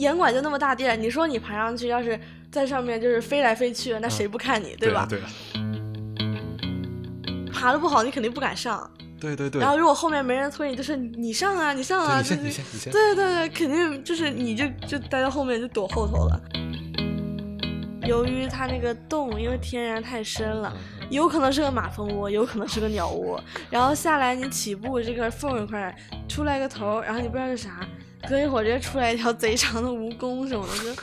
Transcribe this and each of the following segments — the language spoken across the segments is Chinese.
严管就那么大地儿，你说你爬上去，要是在上面就是飞来飞去，那谁不看你，对吧？对。爬的不好，你肯定不敢上。对对对。然后如果后面没人推你，就是你上啊，你上啊，你先你先你先。对对对，肯定就是你就就待在后面就躲后头了。由于它那个洞因为天然太深了，有可能是个马蜂窝，有可能是个鸟窝。然后下来你起步这个缝一块出来个头，然后你不知道是啥，隔一会儿直接出来一条贼长的蜈蚣什么的就。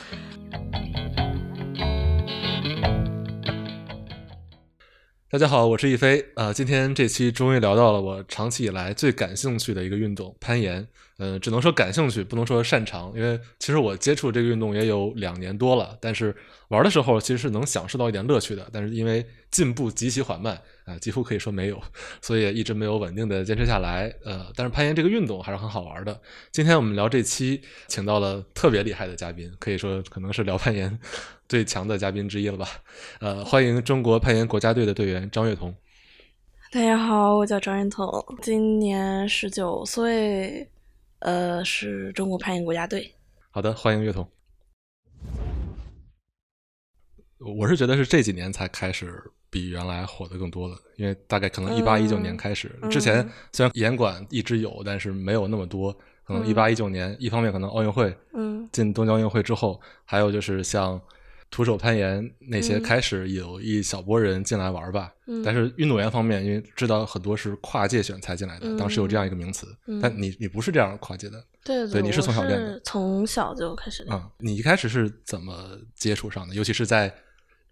大家好，我是一飞。呃，今天这期终于聊到了我长期以来最感兴趣的一个运动——攀岩。呃，只能说感兴趣，不能说擅长，因为其实我接触这个运动也有两年多了，但是玩的时候其实是能享受到一点乐趣的。但是因为进步极其缓慢。啊，几乎可以说没有，所以一直没有稳定的坚持下来。呃，但是攀岩这个运动还是很好玩的。今天我们聊这期，请到了特别厉害的嘉宾，可以说可能是聊攀岩 最强的嘉宾之一了吧。呃，欢迎中国攀岩国家队的队员张悦彤。大家好，我叫张悦彤，今年十九岁，呃，是中国攀岩国家队。好的，欢迎乐童。我是觉得是这几年才开始。比原来火的更多了，因为大概可能一八一九年开始，之前虽然严管一直有，但是没有那么多。可能一八一九年，一方面可能奥运会，嗯，进东京奥运会之后，还有就是像徒手攀岩那些开始有一小波人进来玩吧。但是运动员方面，因为知道很多是跨界选材进来的，当时有这样一个名词。但你你不是这样跨界的，对对，你是从小练的，从小就开始。嗯，你一开始是怎么接触上的？尤其是在。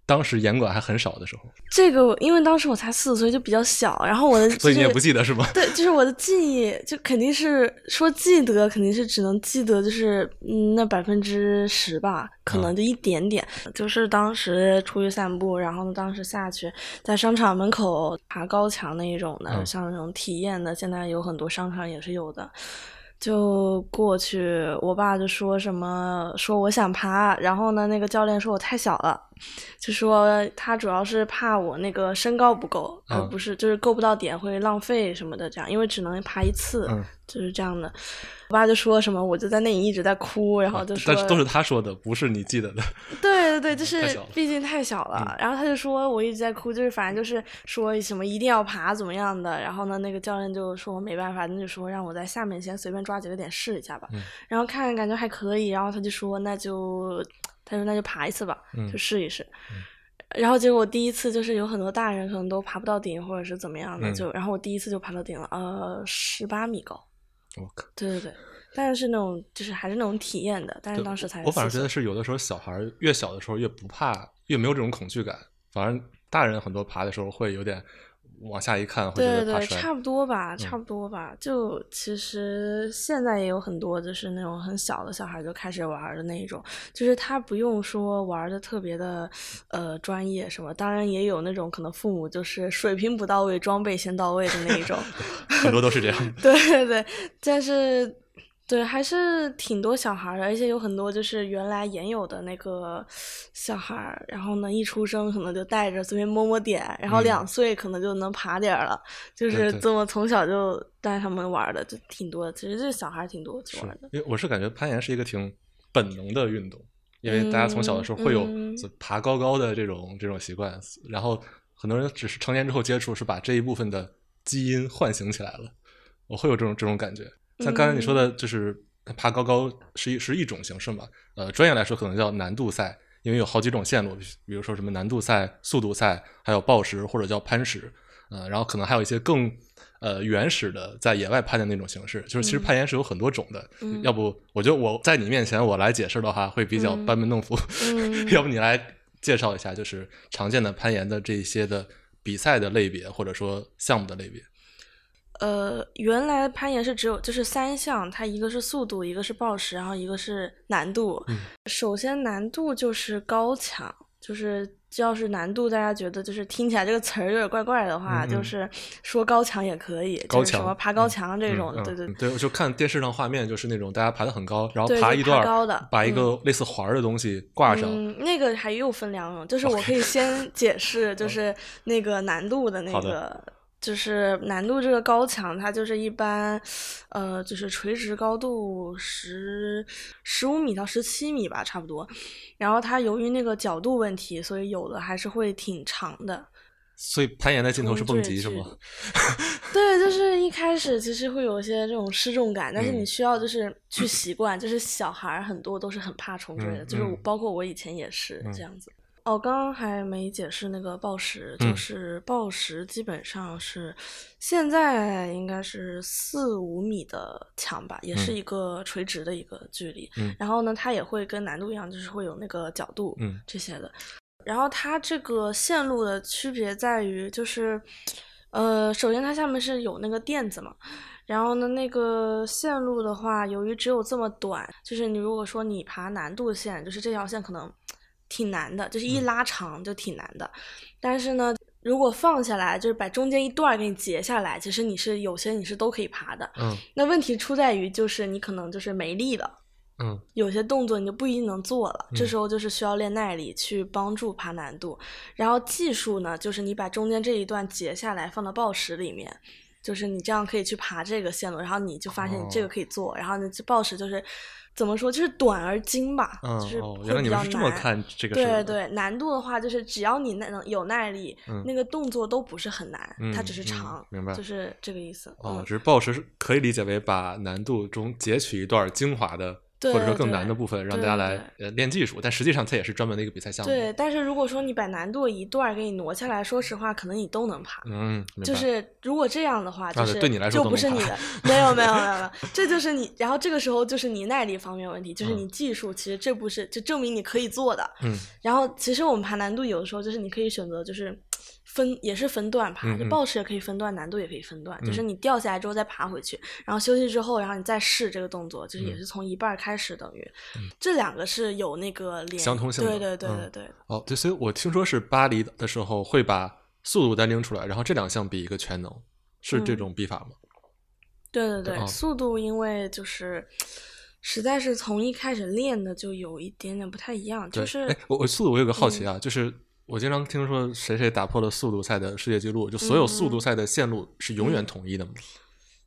当时严管还很少的时候，这个因为当时我才四岁，就比较小，然后我的 所以你也不记得是吗？对，就是我的记忆就肯定是说记得，肯定是只能记得就是嗯那百分之十吧，可能就一点点。就是当时出去散步，然后呢当时下去在商场门口爬高墙那一种的，像那种体验的，现在有很多商场也是有的。就过去，我爸就说什么说我想爬，然后呢，那个教练说我太小了，就说他主要是怕我那个身高不够，而不是就是够不到点会浪费什么的这样，因为只能爬一次，就是这样的。我爸就说什么，我就在那里一直在哭，然后就 说，但是都是他说的，不是你记得的。对对对，就是毕竟太小了。然后他就说我一直在哭，就是反正就是说什么一定要爬怎么样的。然后呢，那个教练就说我没办法，那就说让我在下面先随便抓几个点试一下吧。然后看看感觉还可以，然后他就说那就他说那就爬一次吧，就试一试。然后结果我第一次就是有很多大人可能都爬不到顶或者是怎么样的，就然后我第一次就爬到顶了，呃，十八米高。我靠！对对对，但是那种就是还是那种体验的，但是当时才我反正觉得是有的时候小孩越小的时候越不怕，越没有这种恐惧感，反而大人很多爬的时候会有点。往下一看，会对对，差不多吧，差不多吧。就其实现在也有很多，就是那种很小的小孩就开始玩的那种，就是他不用说玩的特别的呃专业什么，当然也有那种可能父母就是水平不到位，装备先到位的那一种，很多都是这样。对对对，但是。对，还是挺多小孩的，而且有很多就是原来也有的那个小孩，然后呢，一出生可能就带着随便摸摸点，然后两岁可能就能爬点儿了，就是这么从小就带他们玩的，就挺多的。其实这小孩挺多去玩的。因为我是感觉攀岩是一个挺本能的运动，因为大家从小的时候会有爬高高的这种这种习惯，然后很多人只是成年之后接触，是把这一部分的基因唤醒起来了。我会有这种这种感觉。像刚才你说的，就是爬高高是一是一种形式嘛？呃，专业来说可能叫难度赛，因为有好几种线路，比如说什么难度赛、速度赛，还有抱石或者叫攀石，呃，然后可能还有一些更呃原始的在野外攀的那种形式。就是其实攀岩是有很多种的，要不我觉得我在你面前我来解释的话会比较班门弄斧，要不你来介绍一下，就是常见的攀岩的这些的比赛的类别或者说项目的类别。呃，原来攀岩是只有就是三项，它一个是速度，一个是暴食，然后一个是难度。首先难度就是高墙，就是要是难度大家觉得就是听起来这个词儿有点怪怪的话，就是说高墙也可以，就是什么爬高墙这种，对对对。我就看电视上画面，就是那种大家爬的很高，然后爬一段高的，把一个类似环儿的东西挂上。嗯那个还又分两种，就是我可以先解释，就是那个难度的那个。就是难度这个高墙，它就是一般，呃，就是垂直高度十十五米到十七米吧，差不多。然后它由于那个角度问题，所以有的还是会挺长的。所以攀岩的尽头是蹦极是吗？对，就是一开始其实会有一些这种失重感，但是你需要就是去习惯。就是小孩很多都是很怕重坠的，就是包括我以前也是这样子。哦，刚刚还没解释那个报时，就是报时基本上是现在应该是四五米的墙吧，也是一个垂直的一个距离。然后呢，它也会跟难度一样，就是会有那个角度这些的。然后它这个线路的区别在于，就是呃，首先它下面是有那个垫子嘛，然后呢，那个线路的话，由于只有这么短，就是你如果说你爬难度线，就是这条线可能。挺难的，就是一拉长就挺难的。但是呢，如果放下来，就是把中间一段给你截下来，其实你是有些你是都可以爬的。嗯。那问题出在于，就是你可能就是没力了。嗯。有些动作你就不一定能做了，这时候就是需要练耐力去帮助爬难度。然后技术呢，就是你把中间这一段截下来放到报时里面，就是你这样可以去爬这个线路，然后你就发现你这个可以做，然后呢，报石就是。怎么说？就是短而精吧，就是原来你们是这么看这个对对，难度的话，就是只要你耐能有耐力，那个动作都不是很难，它只是长，明白？就是这个意思。哦，只是暴食可以理解为把难度中截取一段精华的。或者说更难的部分，让大家来呃练技术，但实际上它也是专门的一个比赛项目。对，但是如果说你把难度一段给你挪下来，说实话，可能你都能爬。嗯，就是如果这样的话，就是对你来说就不是你的，没有没有没有没 有，这就是你。然后这个时候就是你耐力方面问题，就是你技术其实这不是就证明你可以做的。嗯。然后其实我们爬难度有的时候就是你可以选择就是。分也是分段爬，就抱持也可以分段，难度也可以分段，就是你掉下来之后再爬回去，然后休息之后，然后你再试这个动作，就是也是从一半开始，等于这两个是有那个连相通性的，对对对对对。哦，对，所以我听说是巴黎的时候会把速度单拎出来，然后这两项比一个全能，是这种比法吗？对对对，速度因为就是实在是从一开始练的就有一点点不太一样，就是哎，我我速度我有个好奇啊，就是。我经常听说谁谁打破了速度赛的世界纪录，就所有速度赛的线路是永远统一的吗？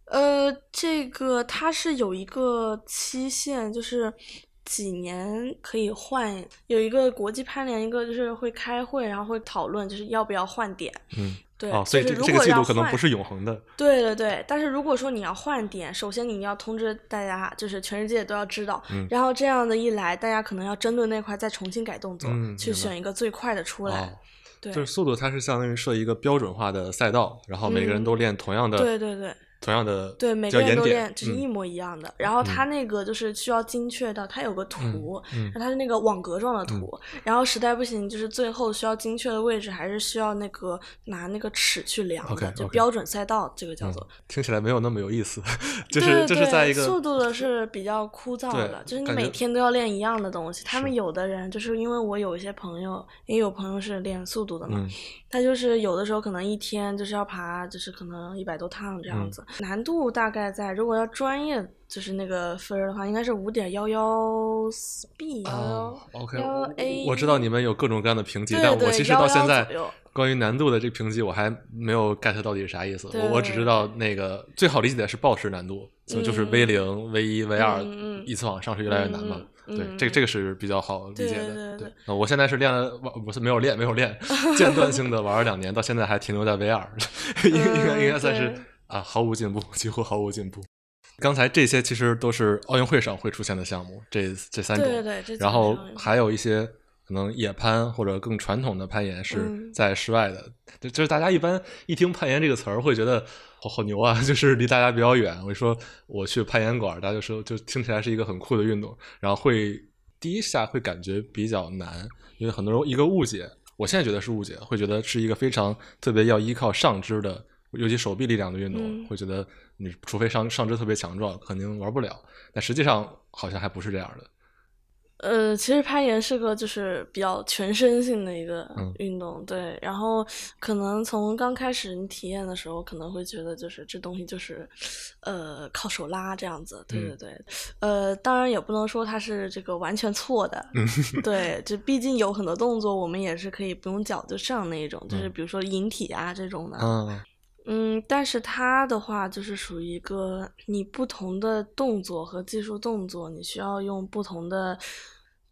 呃，这个它是有一个期限，就是几年可以换，有一个国际攀联，一个就是会开会，然后会讨论，就是要不要换点。嗯。对，所以这这个季度可能不是永恒的。对对对，但是如果说你要换点，首先你要通知大家，就是全世界都要知道。嗯。然后这样的一来，大家可能要针对那块再重新改动作，去选一个最快的出来。对。就是速度，它是相当于设一个标准化的赛道，然后每个人都练同样的。对对对。同样的对每个人都练，就是一模一样的。然后他那个就是需要精确到，它有个图，它是那个网格状的图。然后实在不行，就是最后需要精确的位置，还是需要那个拿那个尺去量的，就标准赛道这个叫做。听起来没有那么有意思，就是就是在一个速度的 是比较枯燥的，就是你每天都要练一样的东西。他们有的人就是因为我有一些朋友，也有朋友是练速度的嘛。他就是有的时候可能一天就是要爬，就是可能一百多趟这样子，难度大概在如果要专业就是那个分儿的话，应该是五点幺幺 B 幺幺 OK 幺 A。我知道你们有各种各样的评级，但我其实到现在关于难度的这个评级我还没有 get 到底是啥意思。我我只知道那个最好理解的是报时难度，就就是 V 零、V 一、V 二，依次往上是越来越难嘛。对，这这个是比较好理解的。对，我现在是练了，不是没有练，没有练，间断性的玩了两年，到现在还停留在 V 二，应该应该算是啊，毫无进步，几乎毫无进步。刚才这些其实都是奥运会上会出现的项目，这这三种，对对对，然后还有一些可能野攀或者更传统的攀岩是在室外的，就就是大家一般一听攀岩这个词儿会觉得。好好牛啊！就是离大家比较远。我说我去攀岩馆，大家就说就听起来是一个很酷的运动，然后会第一下会感觉比较难，因为很多人一个误解，我现在觉得是误解，会觉得是一个非常特别要依靠上肢的，尤其手臂力量的运动，会觉得你除非上上肢特别强壮，肯定玩不了。但实际上好像还不是这样的。呃，其实攀岩是个就是比较全身性的一个运动，对。然后可能从刚开始你体验的时候，可能会觉得就是这东西就是，呃，靠手拉这样子，对对对。呃，当然也不能说它是这个完全错的，对。就毕竟有很多动作我们也是可以不用脚就上那一种，就是比如说引体啊这种的。嗯，但是它的话就是属于一个你不同的动作和技术动作，你需要用不同的。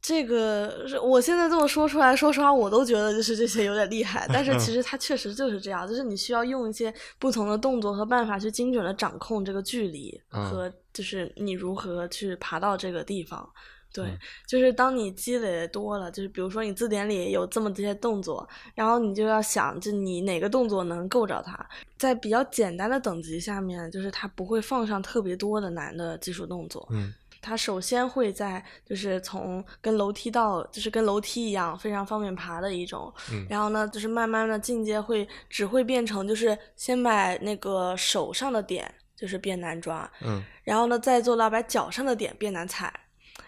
这个是我现在这么说出来，说实话，我都觉得就是这些有点厉害。但是其 实它确实就是这样，就是你需要用一些不同的动作和办法去精准的掌控这个距离和就是你如何去爬到这个地方。对，就是当你积累多了，就是比如说你字典里有这么这些动作，然后你就要想，就你哪个动作能够着它。在比较简单的等级下面，就是它不会放上特别多的难的技术动作。嗯，它首先会在就是从跟楼梯道，就是跟楼梯一样非常方便爬的一种。嗯，然后呢，就是慢慢的进阶会只会变成就是先把那个手上的点就是变难抓。嗯，然后呢，再做到把脚上的点变难踩。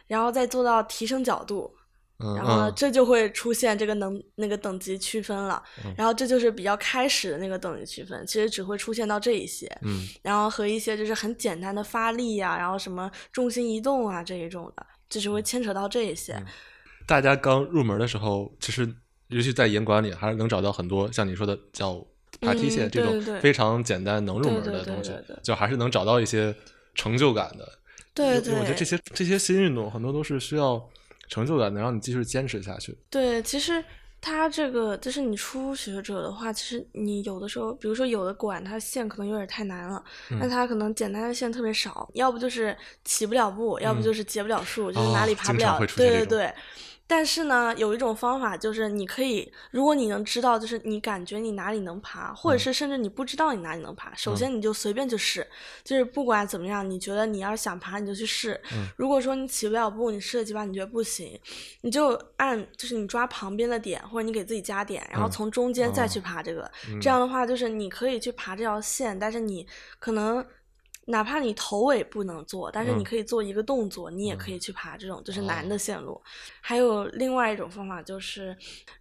然后再做到提升角度，然后呢，这就会出现这个能那个等级区分了。然后这就是比较开始的那个等级区分，其实只会出现到这一些。嗯，然后和一些就是很简单的发力呀，然后什么重心移动啊这一种的，就是会牵扯到这一些。大家刚入门的时候，其实尤其在严管里，还是能找到很多像你说的叫爬梯线这种非常简单能入门的东西，就还是能找到一些成就感的。对对，我觉得这些这些新运动很多都是需要成就感，能让你继续坚持下去。对，其实它这个就是你初学者的话，其实你有的时候，比如说有的馆它线可能有点太难了，那它可能简单的线特别少，要不就是起不了步，要不就是结不了束，就是哪里爬不了。对对对。但是呢，有一种方法就是，你可以，如果你能知道，就是你感觉你哪里能爬，或者是甚至你不知道你哪里能爬，首先你就随便去试，就是不管怎么样，你觉得你要是想爬，你就去试。如果说你起不了步，你试了几把你觉得不行，你就按就是你抓旁边的点，或者你给自己加点，然后从中间再去爬这个。这样的话，就是你可以去爬这条线，但是你可能。哪怕你头尾不能做，但是你可以做一个动作，你也可以去爬这种就是难的线路。还有另外一种方法，就是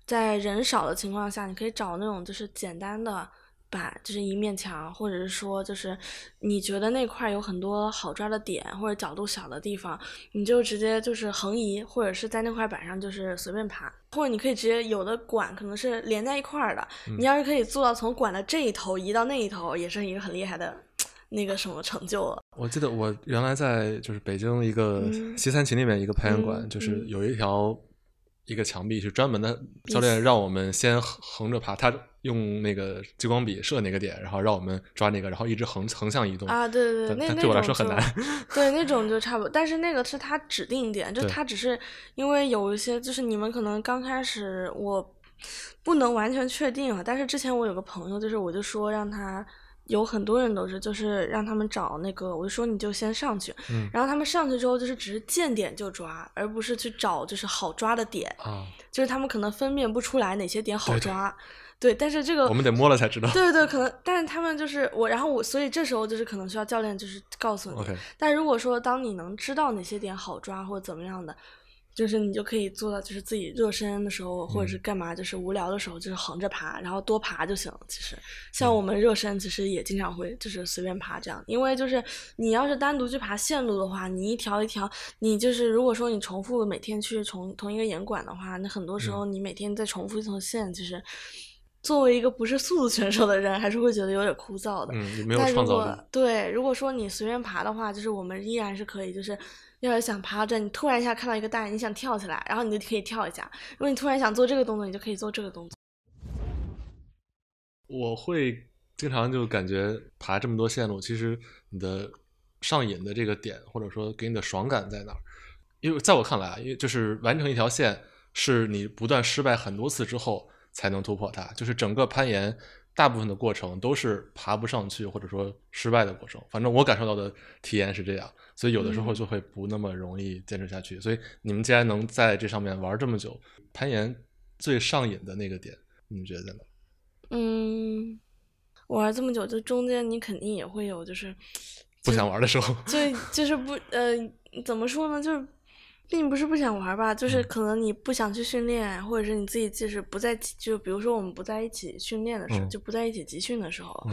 在人少的情况下，你可以找那种就是简单的板，就是一面墙，或者是说就是你觉得那块有很多好抓的点或者角度小的地方，你就直接就是横移，或者是在那块板上就是随便爬，或者你可以直接有的管可能是连在一块儿的，你要是可以做到从管的这一头移到那一头，也是一个很厉害的。那个什么成就了？我记得我原来在就是北京一个西三旗那边一个攀岩馆，就是有一条一个墙壁是专门的，教练让我们先横着爬，他用那个激光笔射那个点，然后让我们抓那个，然后一直横横向移动啊，对对对，那对我来说很难。对，那种就差不多，但是那个是他指定点，就他只是因为有一些就是你们可能刚开始我不能完全确定啊，但是之前我有个朋友，就是我就说让他。有很多人都是，就是让他们找那个，我就说你就先上去，然后他们上去之后就是只是见点就抓，而不是去找就是好抓的点，就是他们可能分辨不出来哪些点好抓，对，但是这个我们得摸了才知道，对对，可能，但是他们就是我，然后我，所以这时候就是可能需要教练就是告诉你，但如果说当你能知道哪些点好抓或者怎么样的。就是你就可以做到，就是自己热身的时候，或者是干嘛，就是无聊的时候，就是横着爬，然后多爬就行了。其实，像我们热身，其实也经常会就是随便爬这样。因为就是你要是单独去爬线路的话，你一条一条，你就是如果说你重复每天去重同一个岩馆的话，那很多时候你每天再重复一条线，其实作为一个不是速度选手的人，还是会觉得有点枯燥的。嗯，没有创造力。对，如果说你随便爬的话，就是我们依然是可以，就是。要是想爬到这，你突然一下看到一个大，你想跳起来，然后你就可以跳一下。如果你突然想做这个动作，你就可以做这个动作。我会经常就感觉爬这么多线路，其实你的上瘾的这个点，或者说给你的爽感在哪儿？因为在我看来啊，因为就是完成一条线，是你不断失败很多次之后才能突破它。就是整个攀岩大部分的过程都是爬不上去，或者说失败的过程。反正我感受到的体验是这样。所以有的时候就会不那么容易坚持下去。所以你们既然能在这上面玩这么久，攀岩最上瘾的那个点，你们觉得在哪？嗯，玩这么久，就中间你肯定也会有就是不想玩的时候。就就是不呃，怎么说呢？就是并不是不想玩吧，就是可能你不想去训练，或者是你自己即使不在，就比如说我们不在一起训练的时候，就不在一起集训的时候。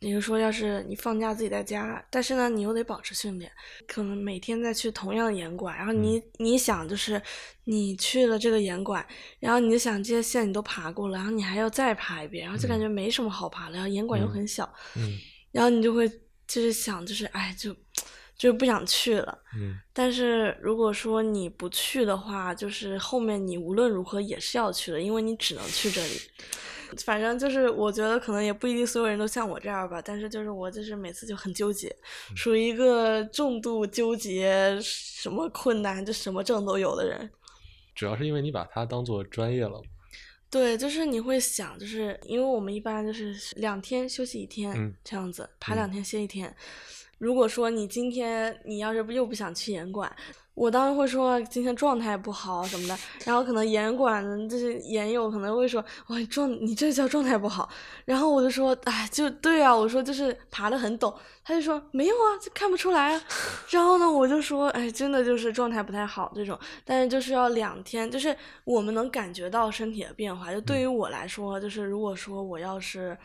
比如说，要是你放假自己在家，但是呢，你又得保持训练，可能每天再去同样的严管，然后你你想就是你去了这个严管，然后你就想这些线你都爬过了，然后你还要再爬一遍，然后就感觉没什么好爬的，然后严管又很小，嗯，然后你就会就是想就是哎就就是不想去了，嗯，但是如果说你不去的话，就是后面你无论如何也是要去的，因为你只能去这里。反正就是我觉得可能也不一定所有人都像我这样吧，但是就是我就是每次就很纠结，属于一个重度纠结，什么困难就什么症都有的人。主要是因为你把它当做专业了。对，就是你会想，就是因为我们一般就是两天休息一天这样子，爬两天歇一天。如果说你今天你要是又不想去严管。我当时会说今天状态不好什么的，然后可能严管的这些严友可能会说哇状你这叫状态不好，然后我就说哎就对啊，我说就是爬的很陡，他就说没有啊，就看不出来啊，然后呢我就说哎真的就是状态不太好这种，但是就是要两天，就是我们能感觉到身体的变化，就对于我来说，就是如果说我要是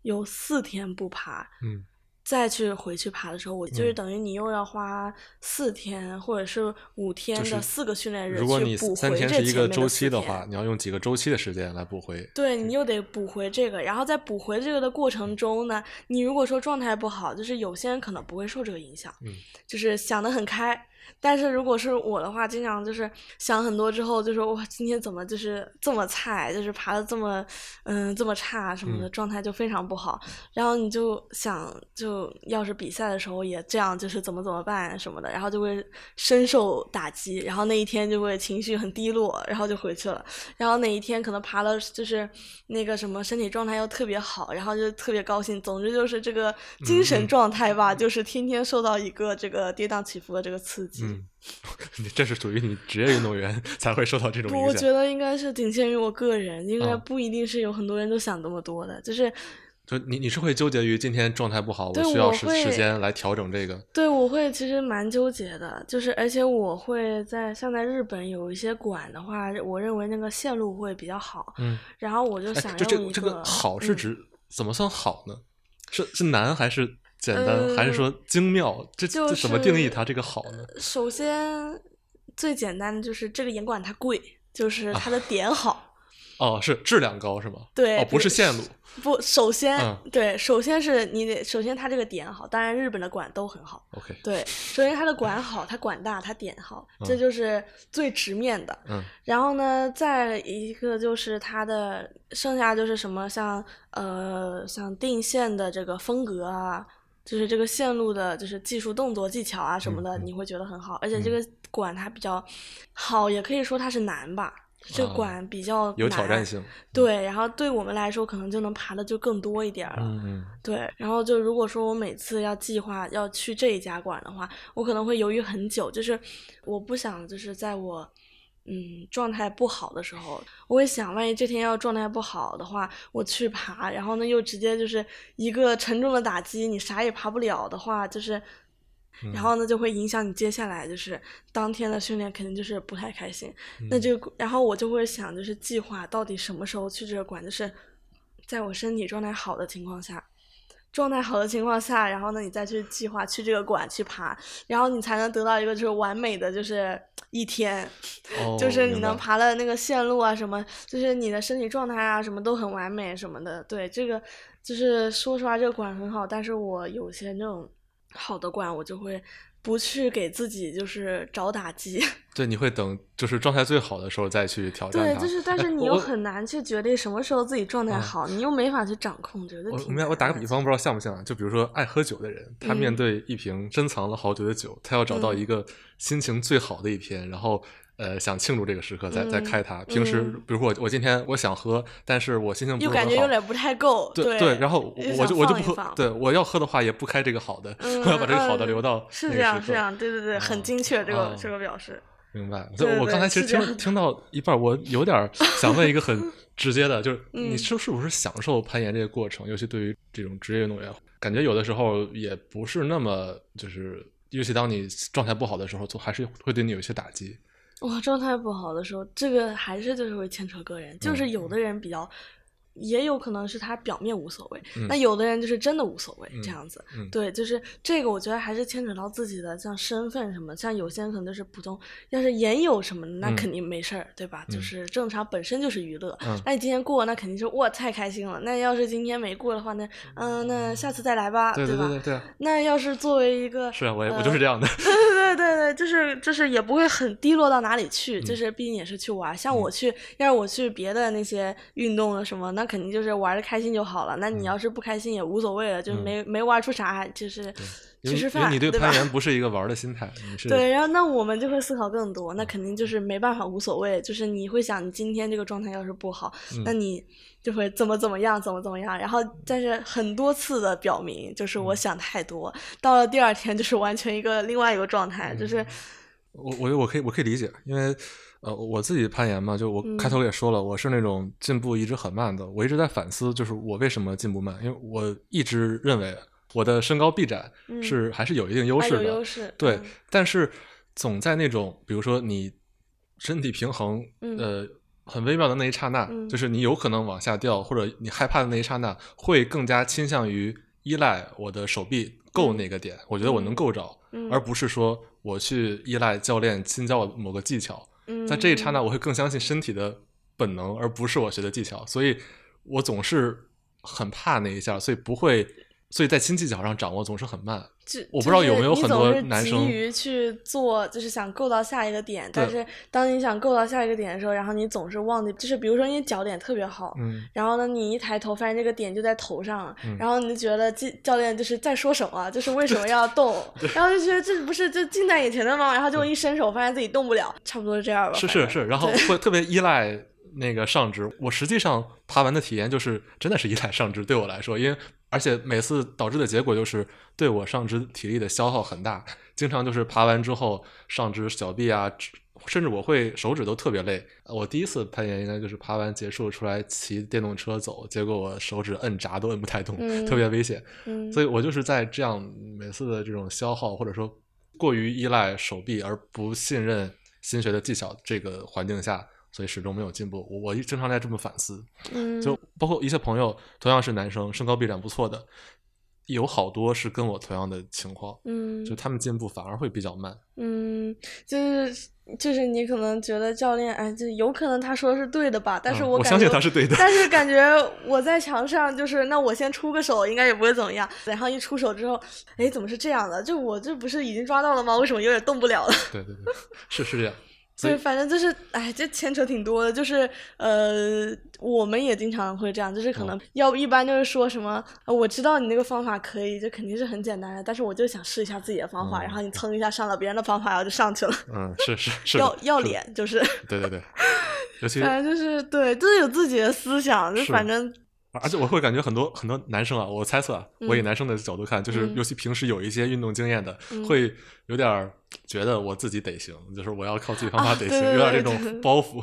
有四天不爬，嗯。再去回去爬的时候，我就是等于你又要花四天或者是五天的四个训练日去补回这三天是一个周期的话，你要用几个周期的时间来补回。对你又得补回这个，然后在补回这个的过程中呢，你如果说状态不好，就是有些人可能不会受这个影响，嗯，就是想得很开。但是如果是我的话，经常就是想很多之后，就说哇，今天怎么就是这么菜，就是爬的这么嗯这么差什么的，状态就非常不好。然后你就想，就要是比赛的时候也这样，就是怎么怎么办什么的，然后就会深受打击，然后那一天就会情绪很低落，然后就回去了。然后哪一天可能爬了，就是那个什么身体状态又特别好，然后就特别高兴。总之就是这个精神状态吧，就是天天受到一个这个跌宕起伏的这个刺激。嗯，你 这是属于你职业运动员才会受到这种影响。我觉得应该是仅限于我个人，应该不一定是有很多人都想这么多的。就是，就你你是会纠结于今天状态不好，我需要时时间来调整这个。对，我会其实蛮纠结的，就是而且我会在像在日本有一些馆的话，我认为那个线路会比较好。嗯，然后我就想用一个。这个好是指怎么算好呢？是是难还是？简单还是说精妙？这这怎么定义它这个好呢？首先，最简单的就是这个严管它贵，就是它的点好。哦，是质量高是吗？对，哦，不是线路。不，首先，对，首先是你得，首先它这个点好。当然，日本的管都很好。OK。对，首先它的管好，它管大，它点好，这就是最直面的。嗯。然后呢，再一个就是它的，剩下就是什么像呃像定线的这个风格啊。就是这个线路的，就是技术动作技巧啊什么的，你会觉得很好。而且这个管它比较好，也可以说它是难吧。这管比较有挑战性。对，然后对我们来说，可能就能爬的就更多一点了。嗯嗯。对，然后就如果说我每次要计划要去这一家馆的话，我可能会犹豫很久，就是我不想就是在我。嗯，状态不好的时候，我会想，万一这天要状态不好的话，我去爬，然后呢又直接就是一个沉重的打击，你啥也爬不了的话，就是，然后呢就会影响你接下来就是当天的训练，肯定就是不太开心。那就然后我就会想，就是计划到底什么时候去这个馆，就是在我身体状态好的情况下。状态好的情况下，然后呢，你再去计划去这个馆去爬，然后你才能得到一个就是完美的就是一天，就是你能爬的那个线路啊什么，就是你的身体状态啊什么都很完美什么的。对，这个就是说实话，这个馆很好，但是我有些那种好的馆，我就会。不去给自己就是找打击，对，你会等就是状态最好的时候再去挑战对，就是但是你又很难去决定什么时候自己状态好，你又没法去掌控，觉得挺。我我打个比方，不知道像不像？就比如说爱喝酒的人，他面对一瓶珍藏了好久的酒，他要找到一个心情最好的一天，然后。呃，想庆祝这个时刻，再再开它。平时，比如说我，我今天我想喝，但是我心情不是很好，又感觉有点不太够。对对，然后我就我就不喝。对，我要喝的话，也不开这个好的，我要把这个好的留到。是这样，是这样，对对对，很精确，这个这个表示。明白。我刚才其实听听到一半，我有点 想问一个很直接的，就是你是是不是享受攀岩这个过程？尤其对于这种职业运动员，感觉有的时候也不是那么，就是尤其当你状态不好的时候，就还是会对你有一些打击。哇，状态不好的时候，这个还是就是会牵扯个人，就是有的人比较也有可能是他表面无所谓，那有的人就是真的无所谓这样子。对，就是这个，我觉得还是牵扯到自己的像身份什么，像有些人可能就是普通，要是研友什么的，那肯定没事儿，对吧？就是正常本身就是娱乐。那你今天过，那肯定是哇太开心了。那要是今天没过的话，那嗯，那下次再来吧，对吧？对对对。那要是作为一个是啊，我我就是这样的。对对对对对，就是就是也不会很低落到哪里去，就是毕竟也是去玩。像我去，要是我去别的那些运动了什么，那肯定就是玩的开心就好了。那你要是不开心也无所谓了，就没没玩出啥，就是去吃饭，你对攀岩不是一个玩的心态，对。然后那我们就会思考更多，那肯定就是没办法无所谓，就是你会想，你今天这个状态要是不好，那你就会怎么怎么样，怎么怎么样。然后但是很多次的表明，就是我想太多，到了第二天就是完全一个另外一个状态，就是我我我可以我可以理解，因为。呃，我自己攀岩嘛，就我开头也说了，我是那种进步一直很慢的。我一直在反思，就是我为什么进步慢？因为我一直认为我的身高臂展是还是有一定优势的，优势对。但是总在那种，比如说你身体平衡呃很微妙的那一刹那，就是你有可能往下掉，或者你害怕的那一刹那，会更加倾向于依赖我的手臂够那个点，我觉得我能够着，而不是说我去依赖教练新教我某个技巧。在这一刹那，我会更相信身体的本能，而不是我学的技巧，所以我总是很怕那一下，所以不会，所以在新技巧上掌握总是很慢。我不知道有没有很多男生急于去做，就是想够到下一个点，但是当你想够到下一个点的时候，然后你总是忘记，就是比如说你脚点特别好，嗯，然后呢，你一抬头发现这个点就在头上，然后你就觉得教教练就是在说什么，就是为什么要动，然后就觉得这不是就近在眼前的吗？然后就一伸手发现自己动不了，差不多是这样吧。是是是，然后会特别依赖那个上肢。我实际上爬完的体验就是真的是依赖上肢，对我来说，因为。而且每次导致的结果就是对我上肢体力的消耗很大，经常就是爬完之后上肢小臂啊，甚至我会手指都特别累。我第一次攀岩应该就是爬完结束出来骑电动车走，结果我手指摁闸都摁不太动，特别危险。所以我就是在这样每次的这种消耗或者说过于依赖手臂而不信任新学的技巧这个环境下。所以始终没有进步，我我经常在这么反思，就包括一些朋友同样是男生，身高臂展不错的，有好多是跟我同样的情况，嗯，就他们进步反而会比较慢，嗯，就是就是你可能觉得教练，哎，就有可能他说的是对的吧，但是我相信他是对的，但是感觉我在墙上，就是那我先出个手，应该也不会怎么样，然后一出手之后，哎，怎么是这样的？就我这不是已经抓到了吗？为什么有点动不了了？对对对，是是这样。对，反正就是，哎，这牵扯挺多的。就是，呃，我们也经常会这样，就是可能要不一般就是说什么，我知道你那个方法可以，这肯定是很简单的，但是我就想试一下自己的方法，然后你蹭一下上了别人的方法，然后就上去了。嗯，是是 是。要要脸就是。对对对。尤 其。反正就是对，就是有自己的思想，就反正。而且我会感觉很多很多男生啊，我猜测，我以男生的角度看，就是尤其平时有一些运动经验的，会有点觉得我自己得行，就是我要靠自己方法得行，有点这种包袱。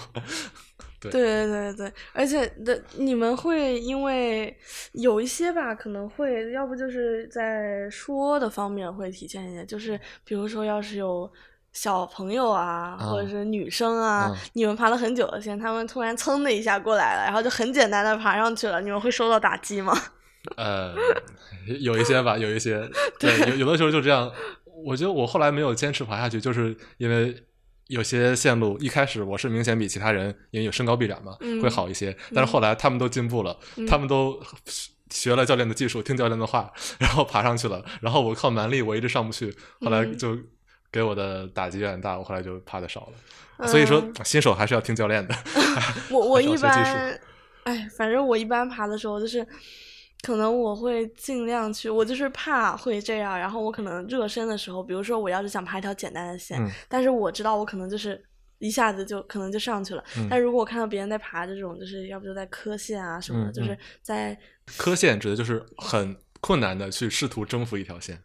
对对对对，而且的你们会因为有一些吧，可能会要不就是在说的方面会体现一些，就是比如说要是有。小朋友啊，或者是女生啊，你们爬了很久的线，他们突然噌的一下过来了，然后就很简单的爬上去了，你们会受到打击吗？呃，有一些吧，有一些，对，有有的时候就这样。我觉得我后来没有坚持爬下去，就是因为有些线路一开始我是明显比其他人因为有身高臂展嘛，会好一些，但是后来他们都进步了，他们都学了教练的技术，听教练的话，然后爬上去了，然后我靠蛮力我一直上不去，后来就。给我的打击有点大，我后来就爬的少了。所以说，新手还是要听教练的。我我一般，哎，反正我一般爬的时候，就是可能我会尽量去，我就是怕会这样。然后我可能热身的时候，比如说我要是想爬一条简单的线，但是我知道我可能就是一下子就可能就上去了。但如果我看到别人在爬这种，就是要不就在磕线啊什么的，就是在磕线指的就是很困难的去试图征服一条线。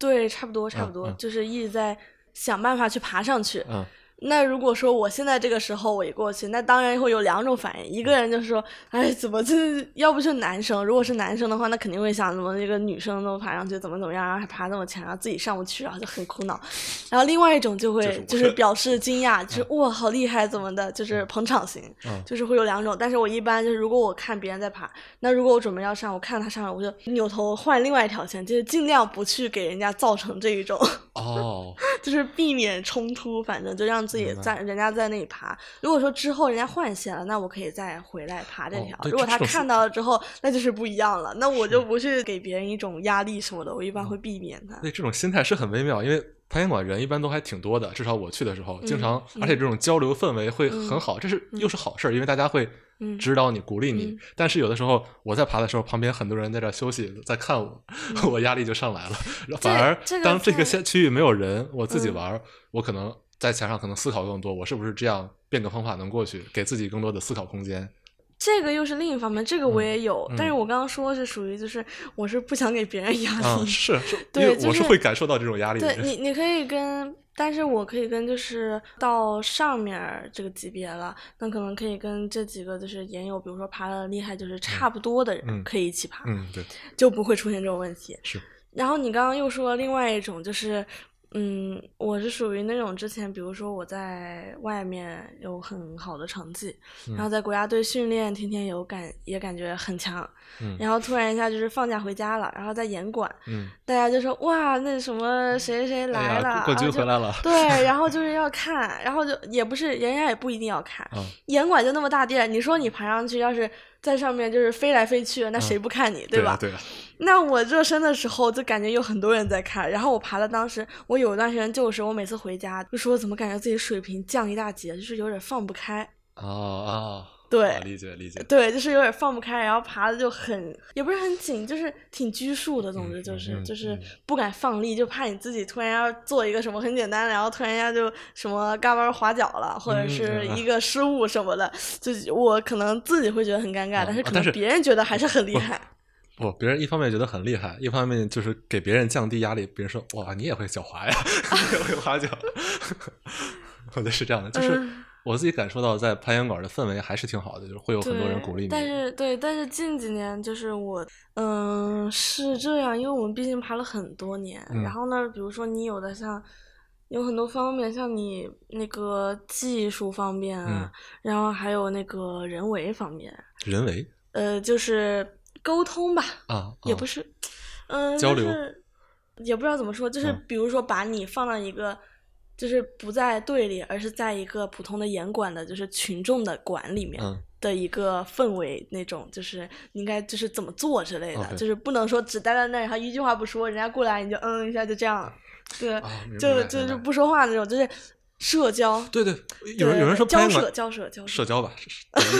对，差不多，差不多，就是一直在想办法去爬上去。嗯，那如果说我现在这个时候我一过去，那当然会有两种反应。一个人就说：“哎，怎么这要不就男生？如果是男生的话，那肯定会想怎么这个女生都爬上去，怎么怎么样，然后还爬那么前，然后自己上不去，然后就很苦恼。然后另外一种就会就是表示惊讶，就是哇，好厉害，怎么的，就是捧场型，就是会有两种。但是我一般就是如果我看别人在爬，那如果我准备要上，我看到他上了，我就扭头换另外一条线，就是尽量不去给人家造成这一种哦，就是避免冲突，反正就让。自己在人家在那里爬，如果说之后人家换线了，那我可以再回来爬这条。如果他看到了之后，那就是不一样了。那我就不去给别人一种压力什么的，我一般会避免他。对，这种心态是很微妙，因为攀岩馆人一般都还挺多的，至少我去的时候，经常，而且这种交流氛围会很好，这是又是好事儿，因为大家会指导你、鼓励你。但是有的时候我在爬的时候，旁边很多人在这休息，在看我，我压力就上来了。反而当这个区域没有人，我自己玩，我可能。在墙上可能思考更多，我是不是这样变个方法能过去，给自己更多的思考空间？这个又是另一方面，这个我也有，但是我刚刚说是属于就是我是不想给别人压力，是是，对，我是会感受到这种压力。对你，你可以跟，但是我可以跟就是到上面这个级别了，那可能可以跟这几个就是研友，比如说爬的厉害就是差不多的人可以一起爬，嗯，对，就不会出现这种问题。是，然后你刚刚又说另外一种就是。嗯，我是属于那种之前，比如说我在外面有很好的成绩，然后在国家队训练，天天有感也感觉很强，然后突然一下就是放假回家了，然后在严管，大家就说哇，那什么谁谁来了，冠军回来了，对，然后 就是要看，然后就也不是人家也不一定要看，严管就那么大地儿，你说你爬上去要是。在上面就是飞来飞去，那谁不看你，对吧？对。那我热身的时候就感觉有很多人在看，然后我爬了，当时我有一段时间就是我每次回家就说怎么感觉自己水平降一大截，就是有点放不开。哦哦。对，理解理解。对，就是有点放不开，然后爬的就很，也不是很紧，就是挺拘束的。总之就是就是不敢放力，就怕你自己突然要做一个什么很简单，然后突然一下就什么嘎巴滑脚了，或者是一个失误什么的，就我可能自己会觉得很尴尬，但是可能别人觉得还是很厉害。不，别人一方面觉得很厉害，一方面就是给别人降低压力。别人说哇，你也会脚滑呀，你也会滑脚。我觉得是这样的，就是。我自己感受到，在攀岩馆的氛围还是挺好的，就是会有很多人鼓励你。但是，对，但是近几年就是我，嗯，是这样，因为我们毕竟爬了很多年。然后呢，比如说你有的像，有很多方面，像你那个技术方面啊，然后还有那个人为方面。人为？呃，就是沟通吧。啊。也不是，嗯，交流。也不知道怎么说，就是比如说把你放到一个。就是不在队里，而是在一个普通的严管的，就是群众的管里面的一个氛围，那种就是应该就是怎么做之类的，就是不能说只待在那儿，然后一句话不说，人家过来你就嗯一下就这样，对，就就就不说话那种，就是社交。对对，有人有人说攀岩馆交社交社交吧，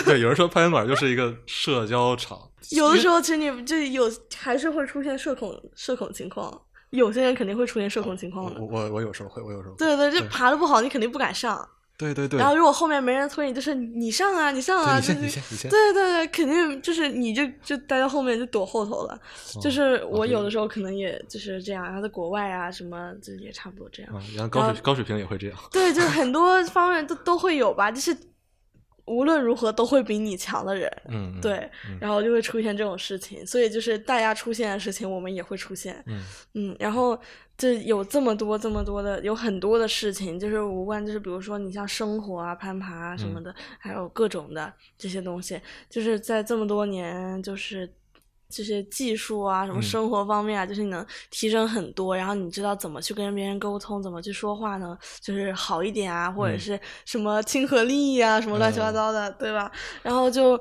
对，有人说攀岩馆就是一个社交场。有的时候其实你就有还是会出现社恐社恐情况。有些人肯定会出现社恐情况的。我我我有时候会，我有时候。对对，就爬的不好，你肯定不敢上。对对对。然后如果后面没人推你，就是你上啊，你上啊，你先你先你先。对对对，肯定就是你就就待在后面就躲后头了。就是我有的时候可能也就是这样，然后在国外啊什么，就也差不多这样。然后高水高水平也会这样。对，就是很多方面都都会有吧，就是。无论如何都会比你强的人，嗯，对，然后就会出现这种事情，所以就是大家出现的事情，我们也会出现，嗯。嗯，然后就有这么多这么多的，有很多的事情，就是无关，就是比如说你像生活啊、攀爬啊什么的，还有各种的这些东西，就是在这么多年，就是。这些技术啊，什么生活方面啊，就是你能提升很多，然后你知道怎么去跟别人沟通，怎么去说话呢？就是好一点啊，或者是什么亲和力啊，什么乱七八糟的，对吧？然后就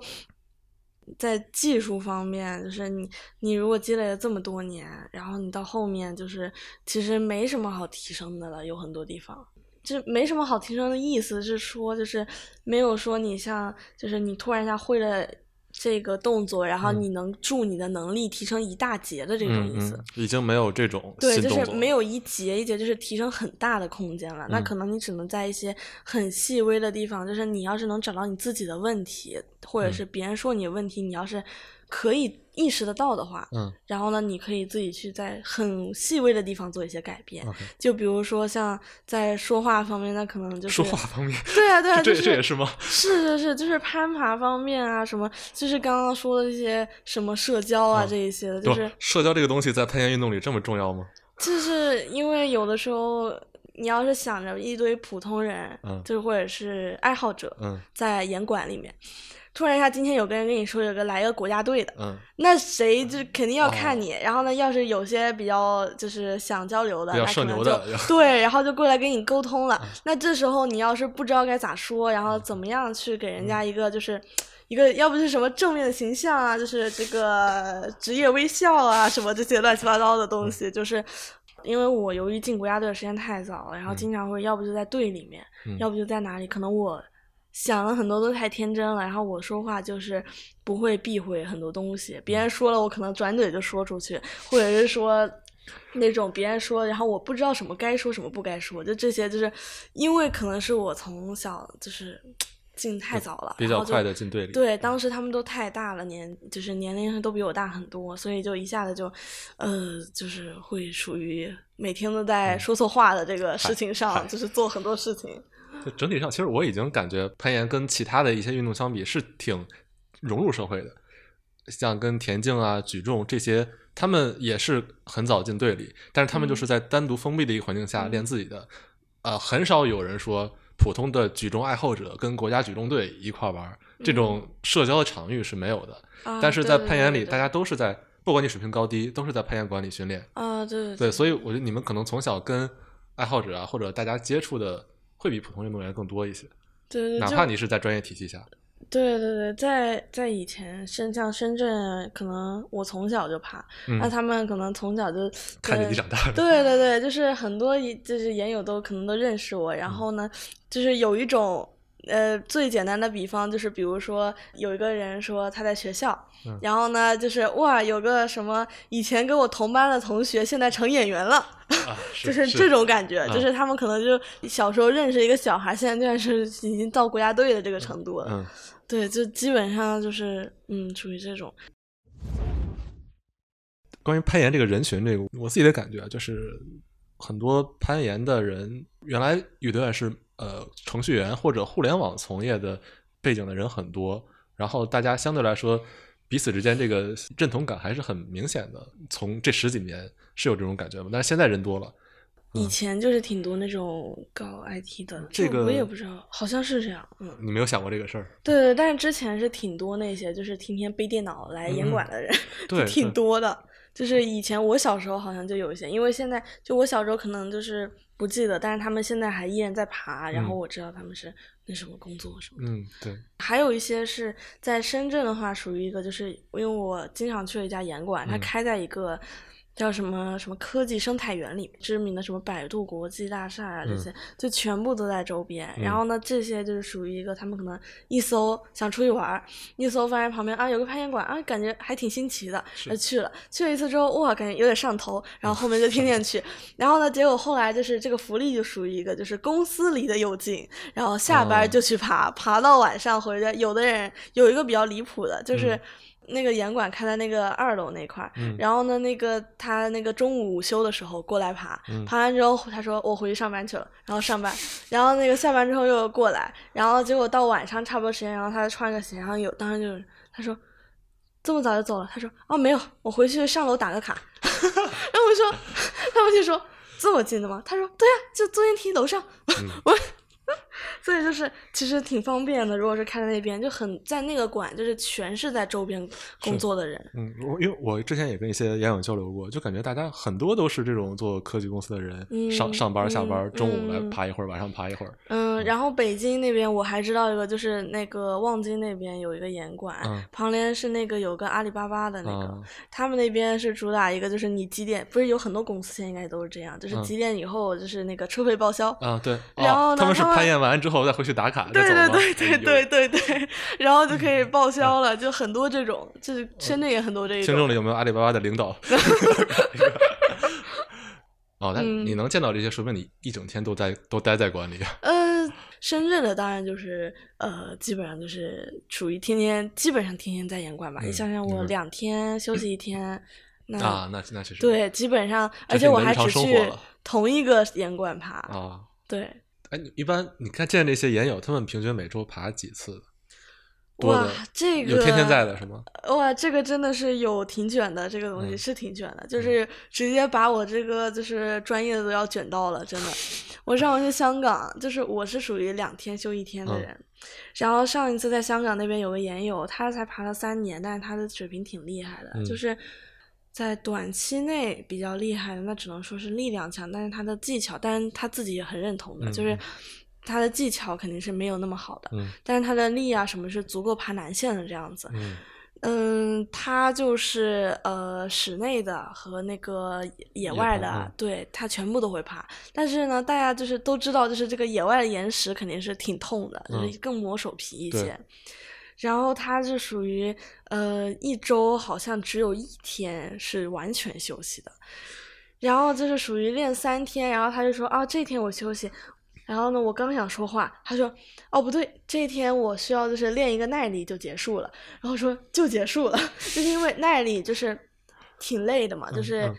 在技术方面，就是你你如果积累了这么多年，然后你到后面就是其实没什么好提升的了，有很多地方就没什么好提升的意思是说，就是没有说你像就是你突然一下会了。这个动作，然后你能助你的能力提升一大截的这种意思，已经没有这种对，就是没有一节一节，就是提升很大的空间了。那可能你只能在一些很细微的地方，就是你要是能找到你自己的问题，或者是别人说你问题，你要是可以意识得到的话，嗯，然后呢，你可以自己去在很细微的地方做一些改变。就比如说像在说话方面，那可能就是说话方面，对啊，对啊，这就是这也是吗？是是是，就是攀爬方面啊，什么就是刚刚说的这些什么社交啊、啊这一些的，就是社交这个东西在攀岩运动里这么重要吗？就是因为有的时候你要是想着一堆普通人，嗯就是或者是爱好者，嗯在严管里面，突然一下今天有个人跟你说有个来个国家队的，嗯，那谁就肯定要看哦你。然后呢，要是有些比较就是想交流的，对，然后就过来跟你沟通了。那这时候你要是不知道该咋说，然后怎么样去给人家一个就是。一个要不是什么正面的形象啊，就是这个 职业微笑啊，什么这些乱七八糟的东西，就是因为我由于进国家队的时间太早了，然后经常会要不就在队里面，嗯要不就在哪里，可能我想了很多都太天真了，然后我说话就是不会避讳很多东西，别人说了我可能转嘴就说出去，或者是说。那种别人说，然后我不知道什么该说什么不该说，就这些，就是因为可能是我从小就是进太早了，比较快的进队里。对，当时他们都太大了，年就是年龄都比我大很多，所以就一下子就，呃，就是会属于每天都在说错话的这个事情上，嗨就是做很多事情。就整体上，其实我已经感觉攀岩跟其他的一些运动相比是挺融入社会的，像跟田径啊、举重这些，他们也是很早进队里，但是他们就是在单独封闭的一个环境下嗯练自己的，呃，很少有人说普通的举重爱好者跟国家举重队一块玩，这种社交的场域是没有的。啊，但是在攀岩里，大家都是在，不管你水平高低，都是在攀岩馆里训练。啊，对对对，所以我觉得你们可能从小跟爱好者啊，或者大家接触的会比普通运动员更多一些，对对，哪怕你是在专业体系下。对对对，在在以前深像深圳，可能我从小就爬，嗯。那他们可能从小就跟 看着你长大的。对对对，就是很多就是研友都可能都认识我，然后呢，就是有一种呃最简单的比方，就是比如说有一个人说他在学校，嗯。然后呢就是哇有个什么以前跟我同班的同学现在成演员了，啊，就是是这种感觉，嗯。就是他们可能就小时候认识一个小孩，现在居然是已经到国家队的这个程度了，嗯，对，就基本上就是嗯属于这种，关于攀岩这个人群，这个我自己的感觉啊，就是很多攀岩的人原来有的是呃程序员或者互联网从业的背景的人很多，然后大家相对来说彼此之间这个认同感还是很明显的。从这十几年是有这种感觉吗？但是现在人多了，以前就是挺多那种搞 IT 的，这个我也不知道，好像是这样，嗯。你没有想过这个事儿？对对，但是之前是挺多那些就是天天背电脑来严管的人，嗯 对挺多的。就是以前我小时候好像就有一些，因为现在就我小时候可能就是不记得，但是他们现在还依然在爬，然后嗯我知道他们是那什么工作什么的。嗯，对，还有一些是在深圳的话，属于一个就是因为我经常去了一家严管，它嗯开在一个。叫什么什么科技生态园里，知名的什么百度国际大厦啊，这些、就全部都在周边。嗯然后呢，这些就是属于一个他们可能一搜想出去玩儿，一搜发现旁边啊有个攀岩馆啊，感觉还挺新奇的，是就去了。去了一次之后，哇，感觉有点上头，然后后面就天天去。然后呢，结果后来就是这个福利就属于一个就是公司离得又近，然后下班哦就去爬，爬到晚上回来。有的人有一个比较离谱的，就是。嗯那个严管开在那个二楼那块儿，嗯。然后呢，那个他那个中午午休的时候过来爬，嗯。爬完之后他说我回去上班去了，然后上班，然后那个下班之后又过来，然后结果到晚上差不多时间，然后他穿个鞋，然后有当时就是他说这么早就走了，他说哦没有，我回去上楼打个卡，然后我说 他们就说这么近的吗？他说对呀、就坐电梯楼上，嗯。我。所以就是其实挺方便的，如果是开在那边，就很在那个馆，就是全是在周边工作的人。嗯，我因为我之前也跟一些研友交流过，就感觉大家很多都是这种做科技公司的人，上嗯上班下班，嗯中午来嗯爬一会儿，晚上爬一会儿。嗯，然后北京那边我还知道一个，就是那个望京那边有一个严管，嗯旁边是那个有个阿里巴巴的那个，啊他们那边是主打一个，就是你几点，不是有很多公司现在应该都是这样，就是嗯几点以后就是那个车费报销。啊，对，然后哦，他们是攀岩完之后再回去打卡，对对对对对对对，然后就可以报销了，就很多这种，就是深圳也很多这种。听众里有没有阿里巴巴的领导？哦，但嗯你能见到这些，说明你一整天都在都待在馆里。呃，深圳的当然就是呃，基本上就是属于天天，基本上天天在严管吧。你想想，我两天休息一天，那啊，那那确实对，基本上，而且我还只去同一个严管爬啊。对，哎，你一般你看见那些研友，他们平均每周爬几次？哇，这个有天天在的是吗？哇，这个真的是有挺卷的，这个东西是挺卷的，就是直接把我这个就是专业的都要卷到了，真的。我上回去香港，就是我是属于两天休一天的人，然后上一次在香港那边有个研友，他才爬了三年，但是他的水平挺厉害的，就是在短期内比较厉害的，那只能说是力量强，但是他的技巧，但是他自己也很认同的，就是。他的技巧肯定是没有那么好的，但是他的力啊什么是足够爬南线的这样子。嗯，他就是呃室内的和那个野外的，对他全部都会爬。但是呢，大家就是都知道，就是这个野外的岩石肯定是挺痛的，就是更磨手皮一些。然后他是属于呃一周好像只有一天是完全休息的，然后就是属于练三天，然后他就说啊这天我休息。然后呢，我刚想说话，他说：“哦，不对，这一天我需要就是练一个耐力就结束了。”然后说就结束了，就是因为耐力就是挺累的嘛，就是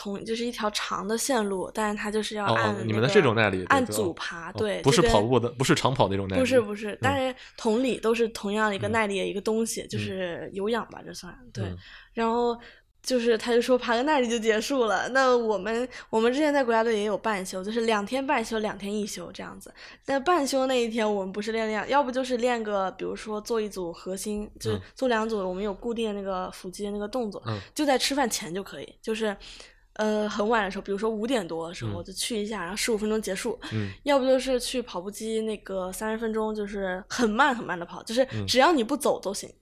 同就是一条长的线路，但是它就是要按你们的这种耐力按组爬，对，不是跑步的，不是长跑那种耐力，不是不是，但是同理都是同样的一个耐力的一个东西，就是有氧吧，这算对，然后。就是，他就说爬个耐力就结束了。那我们我们之前在国家队也有半休，就是两天半休，两天一休这样子。但半休那一天，我们不是练练，要不就是练个，比如说做一组核心，就是做两组，我们有固定的那个腹肌的那个动作，就在吃饭前就可以。就是，呃，很晚的时候，比如说五点多的时候就去一下，然后十五分钟结束。要不就是去跑步机那个三十分钟，就是很慢很慢的跑，就是只要你不走都行。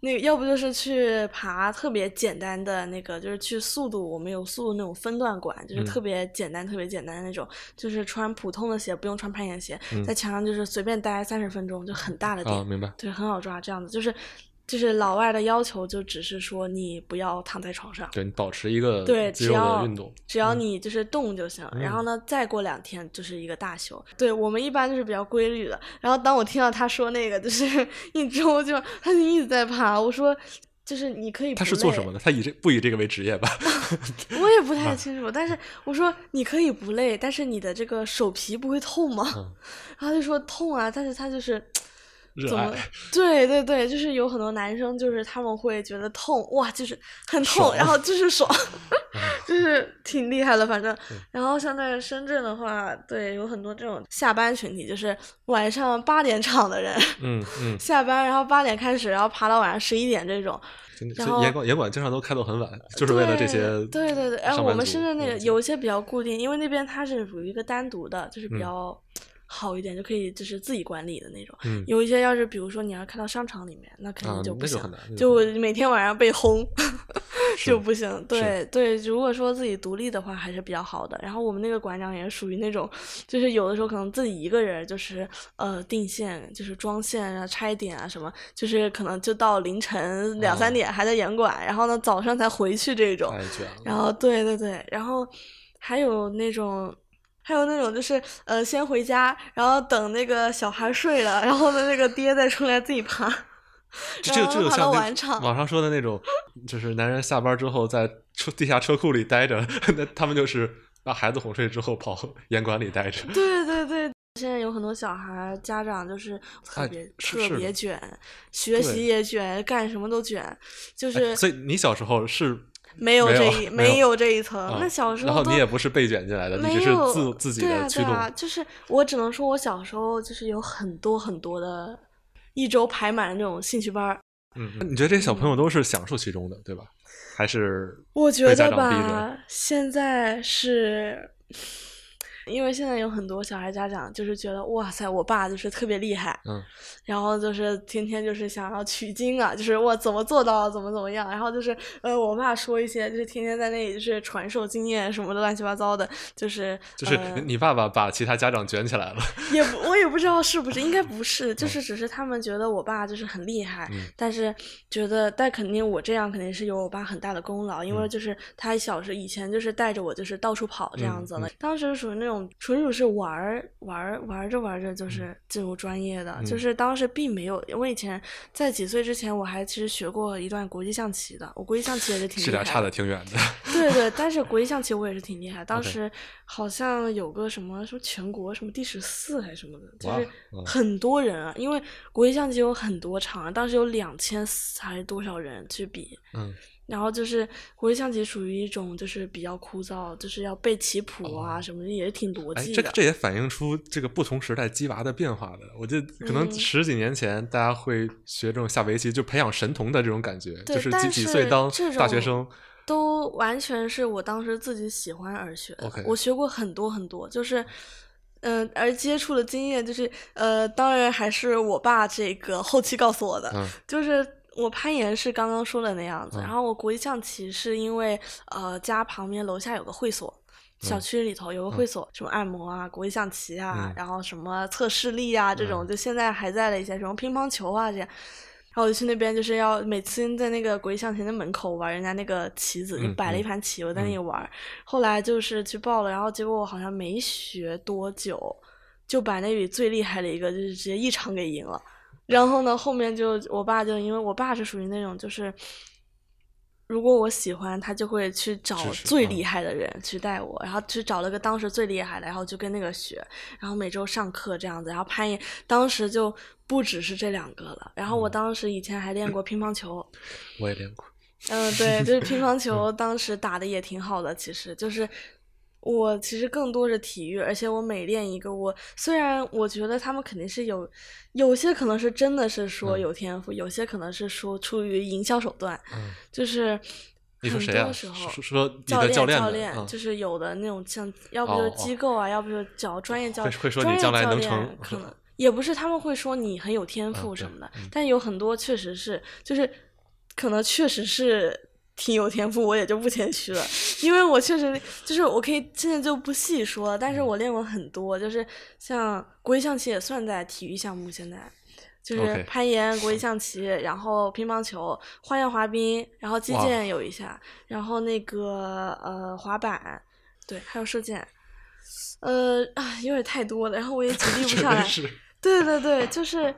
那个要不就是去爬特别简单的那个，就是去速度，我们有速度那种分段馆，就是特别简单、特别简单的那种，就是穿普通的鞋，不用穿攀岩鞋，在墙上就是随便待三十分钟，就很大的点，明白？对，很好抓，这样子就是。就是老外的要求，就只是说你不要躺在床上，对你保持一个对肌肉的运动，只要你就是动就行。然后呢，再过两天就是一个大休。对我们一般就是比较规律的。然后当我听到他说那个就是 一周就他就一直在爬，我说就是你可以他是做什么的？他以这不以这个为职业吧？我也不太清楚。但是我说你可以不累，但是你的这个手皮不会痛吗？然后他就说痛啊，但是他就是。怎么？对对对，就是有很多男生，就是他们会觉得痛，哇，就是很痛，然后就是爽，就是挺厉害的，反正。然后像在深圳的话，对，有很多这种下班群体，就是晚上八点场的人，嗯嗯，下班然后八点开始，然后爬到晚上十一点这种。然后严管严管经常都开到很晚，就是为了这些。对对对，然后我们深圳那个有一些比较固定，因为那边它是属于一个单独的，就是比较。好一点就可以，就是自己管理的那种。有一些要是比如说你要开到商场里面，那肯定就不行，就每天晚上被轰 就不行。对对，如果说自己独立的话还是比较好的。然后我们那个馆长也属于那种，就是有的时候可能自己一个人就是呃定线，就是装线啊、拆点啊什么，就是可能就到凌晨两三点还在严管，然后呢早上才回去这种。然后对对对，然后还有那种。还有那种就是，呃，先回家，然后等那个小孩睡了，然后呢，那个爹再出来自己爬，然后爬到晚场。网上说的那种，就是男人下班之后在车地下车库里待着，那他们就是把孩子哄睡之后跑 严管里待着。对对对，现在有很多小孩家长就是特别特别卷，学习也卷，干什么都卷，就是。所以你小时候是。没有这一没有这一层，那小时候然后你也不是被卷进来的，你只是自自己的驱动。就是我只能说，我小时候就是有很多很多的，一周排满的那种兴趣班。嗯，你觉得这些小朋友都是享受其中的，对吧？还是我觉得吧，现在是。因为现在有很多小孩家长就是觉得哇塞，我爸就是特别厉害，嗯，然后就是天天就是想要取经啊，就是我怎么做到怎么怎么样，然后就是呃，我爸说一些就是天天在那里就是传授经验什么的乱七八糟的，就是就是你爸爸把其他家长卷起来了，也不我也不知道是不是，应该不是，就是只是他们觉得我爸就是很厉害，但是觉得但肯定我这样肯定是有我爸很大的功劳，因为就是他小时以前就是带着我就是到处跑这样子了，当时属于那种。种纯属是玩儿玩儿玩着玩着就是进入专业的，就是当时并没有。我以前在几岁之前，我还其实学过一段国际象棋的，我国际象棋也是挺是俩差的挺远的。对对，但是国际象棋我也是挺厉害，当时好像有个什么什么全国什么第十四还是什么的，就是很多人啊，因为国际象棋有很多场，当时有两千还是多少人去比。嗯。然后就是国际象棋属于一种就是比较枯燥，就是要背棋谱啊什么的，也是挺逻辑的。这这也反映出这个不同时代鸡娃的变化的。我觉得可能十几年前大家会学这种下围棋，就培养神童的这种感觉，就是几几岁当大学生，都完全是我当时自己喜欢而学。我学过很多很多，就是嗯，而接触的经验就是呃，当然还是我爸这个后期告诉我的，就是。我攀岩是刚刚说的那样子，然后我国际象棋是因为呃家旁边楼下有个会所，小区里头有个会所，什么按摩啊、国际象棋啊，然后什么测视力啊这种，就现在还在的一些什么乒乓球啊这样，然后我就去那边就是要每次在那个国际象棋的门口玩人家那个棋子，就摆了一盘棋，我在那里玩。后来就是去报了，然后结果我好像没学多久，就把那里最厉害的一个就是直接一场给赢了。然后呢，后面就我爸就因为我爸是属于那种就是，如果我喜欢他，就会去找最厉害的人去带我，然后去找了个当时最厉害的，然后就跟那个学，然后每周上课这样子，然后攀岩，当时就不只是这两个了。然后我当时以前还练过乒乓球，我也练过。嗯，对，就是乒乓 球，当时打的也挺好的，其实就是。我其实更多是体育，而且我每练一个，我虽然我觉得他们肯定是有，有些可能是真的是说有天赋，有些可能是说出于营销手段，就是很多时候说教练教练就是有的那种像，要不就是机。构啊，要不就找专业教会说你将来能成，可能 也不是他们会说你很有天赋什么的，但有很多确实是就是可能确实是。挺有天赋，我也就不谦虚了，因为我确实就是我可以现在就不细说了，但是我练过很多，就是像国际象棋也算在体育项目，现在。就是攀岩、国际象棋，然后乒乓球、花样滑冰，然后击剑有一下，然后那个呃滑板，对，还有射箭，呃啊有点太多了，然后我也 举例不下来，对对对，就是。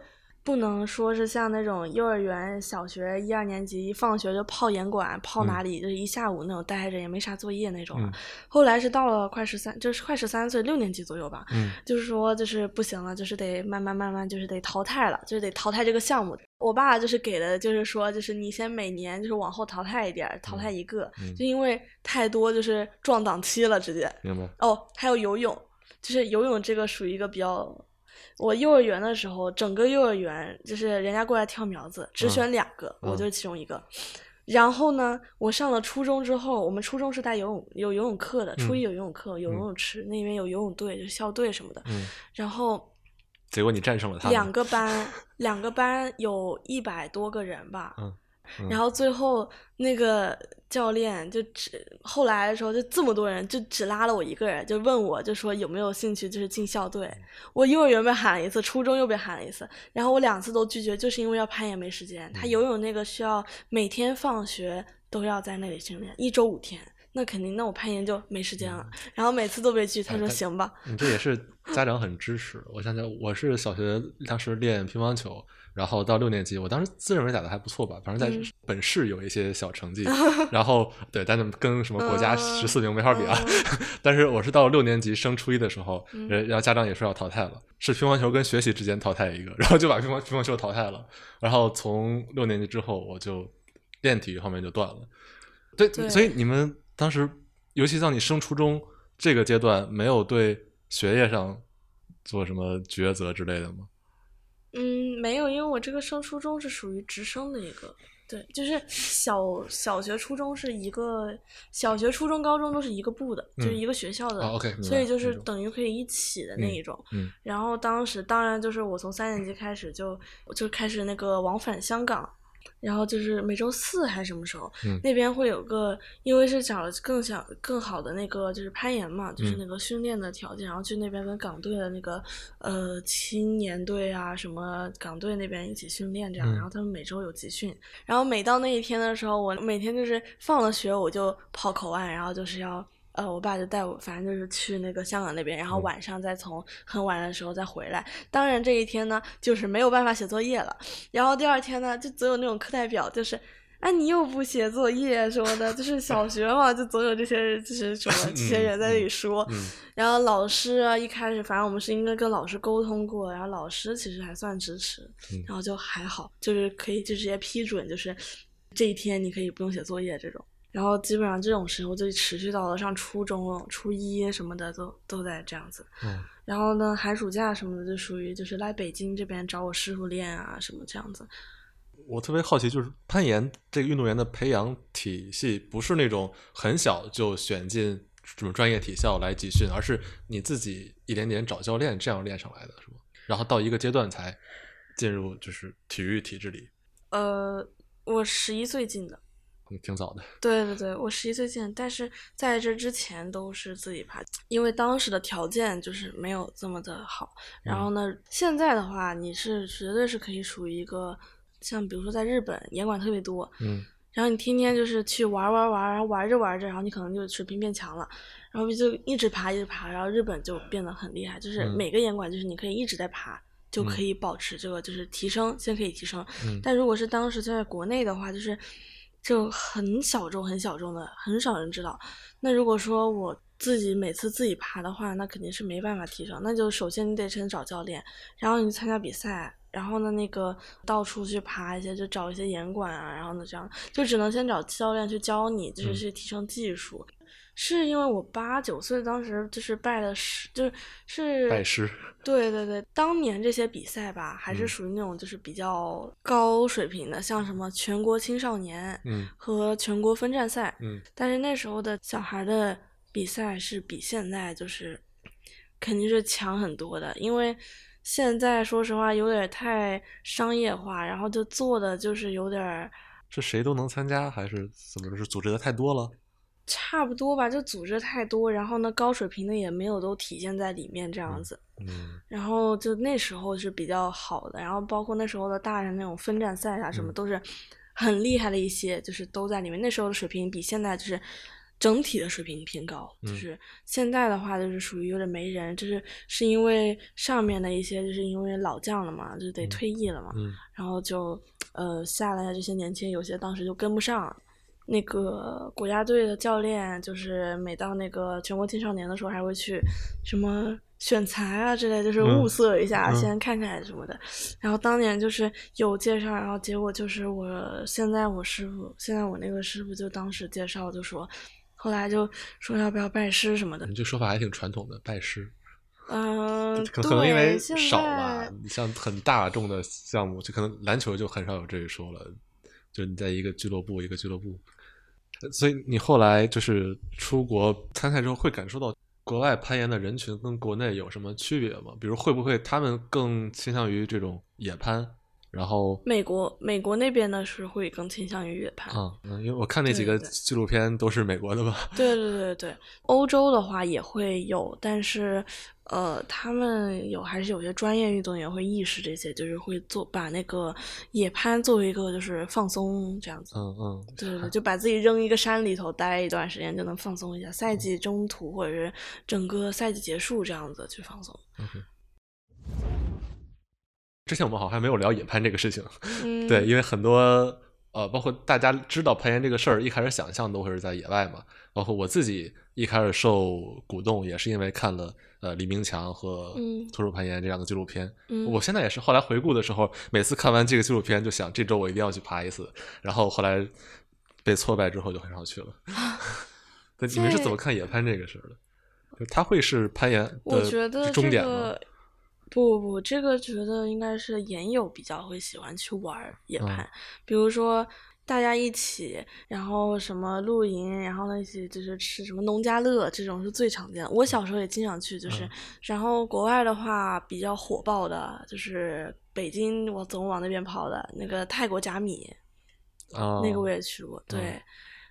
不能说是像那种幼儿园、小学一二年级一放学就泡严管，泡哪里就是一下午那种待着也没啥作业那种。后来是到了快十三，就是快十三岁，六年级左右吧。就是说就是不行了，就是得慢慢慢慢就是得淘汰了，就是得淘汰这个项目。我爸就是给的，就是说就是你先每年就是往后淘汰一点，淘汰一个，就因为太多就是撞档期了，直接。明白。哦，还有游泳，就是游泳这个属于一个比较。我幼儿园的时候，整个幼儿园就是人家过来挑苗子，只选两个，我就是其中一个。然后呢，我上了初中之后，我们初中是带游泳有游泳课的，初一有游泳课，有游泳池，那边有游泳队，就是校队什么的。然后，结果你战胜了他。两个班，两个班有一百多个人吧。然后最后那个教练就只后来的时候就这么多人就只拉了我一个人，就问我就说有没有兴趣就是进校队。我幼儿园被喊了一次，初中又被喊了一次，然后我两次都拒绝，就是因为要攀岩没时间。他游泳那个需要每天放学都要在那里训练，一周五天，那肯定那我攀岩就没时间了。然后每次都被拒，他说行吧。你这也是家长很支持。我想想，我是小学当时练乒乓球。然后到六年级，我当时自认为打的还不错吧，反正在本市有一些小成绩。然后对，但是跟什么国家十四名没法比啊。但是我是到六年级升初一的时候，然后家长也说要淘汰了，是乒乓球跟学习之间淘汰一个，然后就把乒乓乒乓球淘汰了。然后从六年级之后，我就练体育方面就断了。对，所以你们当时，尤其到你升初中这个阶段，没有对学业上做什么抉择之类的吗？嗯，没有，因为我这个升初中是属于直升的一个，对，就是小小学、初中是一个，小学、初中、高中都是一个部的，就是一个学校的，OK，所以就是等于可以一起的那一种。嗯，然后当时当然就是我从三年级开始就就开始那个往返香港。然后就是每周四还是什么时候，那边会有个，因为是找更想更好的那个就是攀岩嘛，就是那个训练的条件，然后去那边跟港队的那个呃青年队啊什么港队那边一起训练这样，然后他们每周有集训，然后每到那一天的时候，我每天就是放了学我就跑口岸，然后就是要。呃，我爸就带我，反正就是去那个香港那边，然后嗯晚上再从很晚的时候再回来。当然这一天呢，就是没有办法写作业了。然后第二天呢，就总有那种课代表，就是。哎，你又不写作业什么的，就是小学嘛，就总有这些，就是什么这些人在那里说。嗯然后老师啊，一开始反正我们是应该跟老师沟通过，然后老师其实还算支持，嗯然后就还好，就是可以就直接批准，就是这一天你可以不用写作业这种。然后基本上这种时候就持续到了上初中、初一什么的，都都在这样子。嗯然后呢，寒暑假什么的就属于就是来北京这边找我师傅练啊什么这样子。我特别好奇，就是攀岩这个运动员的培养体系，不是那种很小就选进什么专业体校来集训，而是你自己一点点找教练这样练上来的，是吗？然后到一个阶段才进入就是体育体制里，呃，我十一岁进的。嗯，挺早的。对对对，我十一岁进，但是在这之前都是自己爬，因为当时的条件就是没有这么的好。然后呢，现在的话，你是绝对是可以属于一个，像比如说在日本，严管特别多，嗯然后你天天就是去玩玩玩，然后玩着玩着，然后你可能就水平变强了，然后就一直爬一直爬，然后日本就变得很厉害，就是嗯每个严管就是你可以一直在爬。就可以保持这个，就是提升，先可以提升。嗯但如果是当时在国内的话，就是就很小众、很小众的，很少人知道。那如果说我自己每次自己爬的话，那肯定是没办法提升。那就首先你得先找教练，然后你参加比赛，然后呢那个到处去爬一些，就找一些严管啊，然后呢这样就只能先找教练去教你，就是嗯去提升技术。是因为我八九岁当时就是拜的师，就是是拜师。对对对，当年这些比赛吧，还是嗯属于那种就是比较高水平的，像什么全国青少年嗯和全国分站赛。嗯但是那时候的小孩的比赛是比现在就是肯定是强很多的，因为现在说实话有点太商业化，然后就做的就是有点是谁都能参加，还是怎么着？是组织的太多了？差不多吧，就组织太多，然后呢高水平的也没有都体现在里面这样子。嗯然后就那时候是比较好的，然后包括那时候的大人那种分站赛啊什么嗯都是很厉害的一些，就是都在里面。那时候的水平比现在就是整体的水平偏高，就嗯是现在的话就是属于有点没人，就是是因为上面的一些就是因为老将了嘛，就得嗯退役了嘛，嗯然后就呃下来的这些年轻有些当时就跟不上。那个国家队的教练，就是每到那个全国青少年的时候，还会去什么选材啊之类，就是嗯物色一下，嗯先看看什么的。然后当年就是有介绍，然后结果就是我现在我师傅，现在我那个师傅就当时介绍就说，后来就说要不要拜师什么的你。这说法还挺传统的，拜师。嗯、可可能因为少吧，你像很大众的项目，就可能篮球就很少有这一说了。就你在一个俱乐部一个俱乐部，所以你后来就是出国参赛之后，会感受到国外攀岩的人群跟国内有什么区别吗？比如会不会他们更倾向于这种野攀，然后美国美国那边呢是会更倾向于野攀。啊，嗯，因为我看那几个纪录片都是美国的吧？对对对对，欧洲的话也会有，但是呃，他们有还是有些专业运动员会意识这些，就是会做把那个野攀作为一个就是放松这样子。嗯嗯，对对对，就把自己扔一个山里头待一段时间就能放松一下，赛季中途或者是整个赛季结束这样子去放松。OK。之前我们好像还没有聊野攀这个事情，嗯，对，因为很多呃，包括大家知道攀岩这个事儿，一开始想象都会是在野外嘛。包括我自己一开始受鼓动，也是因为看了呃李明强和嗯徒手攀岩这样的纪录片。嗯我现在也是后来回顾的时候，每次看完这个纪录片，就想这周我一定要去爬一次。然后后来被挫败之后，就很少去了。对，你们是怎么看野攀这个事儿的？就它会是攀岩的我觉得这终点吗？个不不不，这个觉得应该是研友比较会喜欢去玩儿野嗯。攀，比如说大家一起，然后什么露营，然后呢一起就是吃什么农家乐，这种是最常见的。我小时候也经常去，就是，嗯。然后国外的话比较火爆的就是北京，我总往那边跑的那个泰国甲米，啊，那个我也去过，对。哦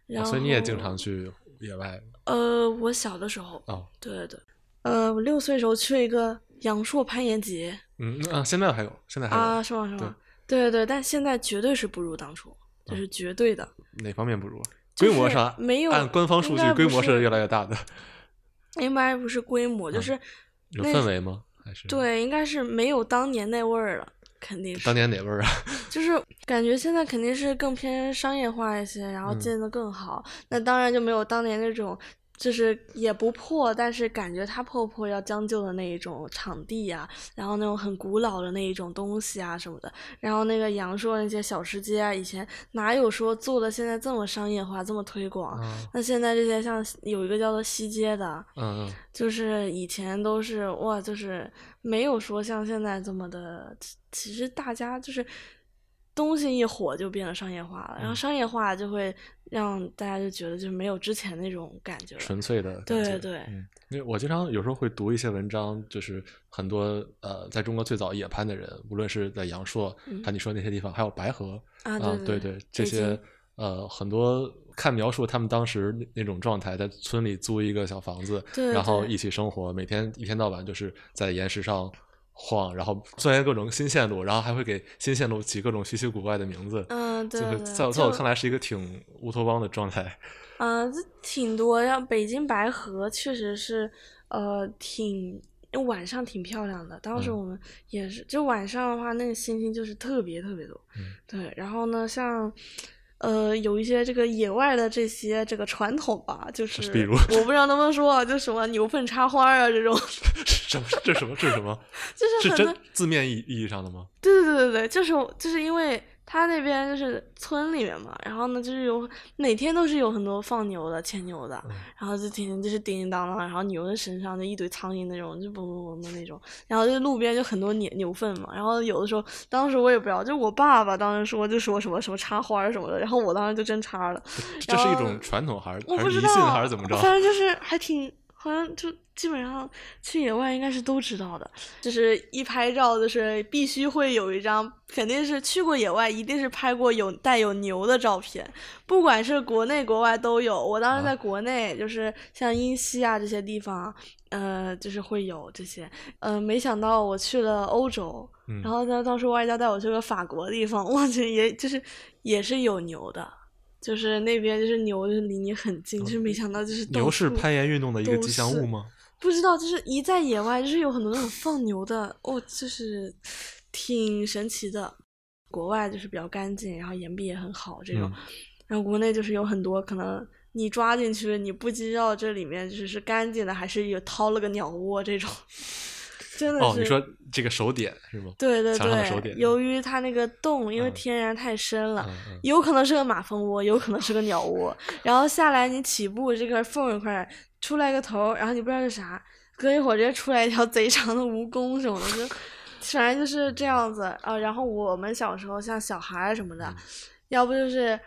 然后所以你也经常去野外。呃，我小的时候，哦，对对对，呃，我六岁时候去了一个阳朔攀岩节嗯啊，现在还有，现在还有、啊，是吗？是吗？对对对，但现在绝对是不如当初，这是绝对的。哪方面不如？规模上没有按官方数据，规模是越来越大的。应该不是规模，就是有氛围吗？还是对，应该是没有当年那味儿了，肯定是。当年哪味儿啊？就是感觉现在肯定是更偏商业化一些，然后建的更好。那当然就没有当年那种。就是也不破，但是感觉它破破要将就的那一种场地呀，然后那种很古老的那一种东西啊什么的，然后那个阳朔那些小吃街啊，以前哪有说做的现在这么商业化，这么推广？那现在这些像有一个叫做西街的，嗯，就是以前都是哇，就是没有说像现在这么的，其实大家就是。东西一火就变得商业化了，然后商业化就会让大家就觉得就是没有之前那种感觉，纯粹的。对对，因为我经常有时候会读一些文章，就是很多呃，在中国最早野攀的人，无论是在阳朔，像你说那些地方，还有白河啊，对对，这些呃很多看描述他们当时那种状态，在村里租一个小房子，然后一起生活，每天一天到晚就是在岩石上。晃，然后钻研各种新线路，然后还会给新线路起各种稀奇古怪的名字。嗯，对对。在在我看来是一个挺乌托邦的状态。嗯，这挺多，像北京白河确实是，呃，挺晚上挺漂亮的。当时我们也是，就晚上的话，那个星星就是特别特别多。嗯。对，然后呢，像。呃，有一些这个野外的这些这个传统吧，就是比如我不知道能不能说，就什么牛粪插花啊这种。什么？这什么？这是什么？就是是真字面意意义上的吗？对对对对对，就是就是因为。他那边就是村里面嘛，然后呢，就是有每天都是有很多放牛的、牵牛的，然后就天天就是叮叮当当，然后牛的身上就一堆苍蝇那种，就嗡嗡嗡的那种，然后就路边就很多牛牛粪嘛，然后有的时候，当时我也不知道，就我爸爸当时说就说什么什么插花什么的，然后我当时就真插了。这是一种传统还是还是迷信还是怎么着？反正就是还挺。好像就基本上去野外应该是都知道的，就是一拍照就是必须会有一张，肯定是去过野外，一定是拍过有带有牛的照片，不管是国内国外都有。我当时在国内，就是像英西啊这些地方，呃，就是会有这些。呃，没想到我去了欧洲，然后呢，当时外教带我去个法国地方，我去，也就是也是有牛的。就是那边就是牛，就是离你很近，就是没想到就是牛是攀岩运动的一个吉祥物吗？不知道，就是一在野外，就是有很多那种放牛的，哦，就是挺神奇的。国外就是比较干净，然后岩壁也很好这种，然后国内就是有很多可能你抓进去，你不知道这里面就是是干净的，还是有掏了个鸟窝这种。真的是哦，你说这个手点是吗？对对对，由于它那个洞因为天然太深了，有可能是个马蜂窝，有可能是个鸟窝。然后下来你起步这个缝一块出来个头，然后你不知道是啥，隔一会儿直接出来一条贼长的蜈蚣什么的，就反正就是这样子啊。然后我们小时候像小孩什么的，要不就是。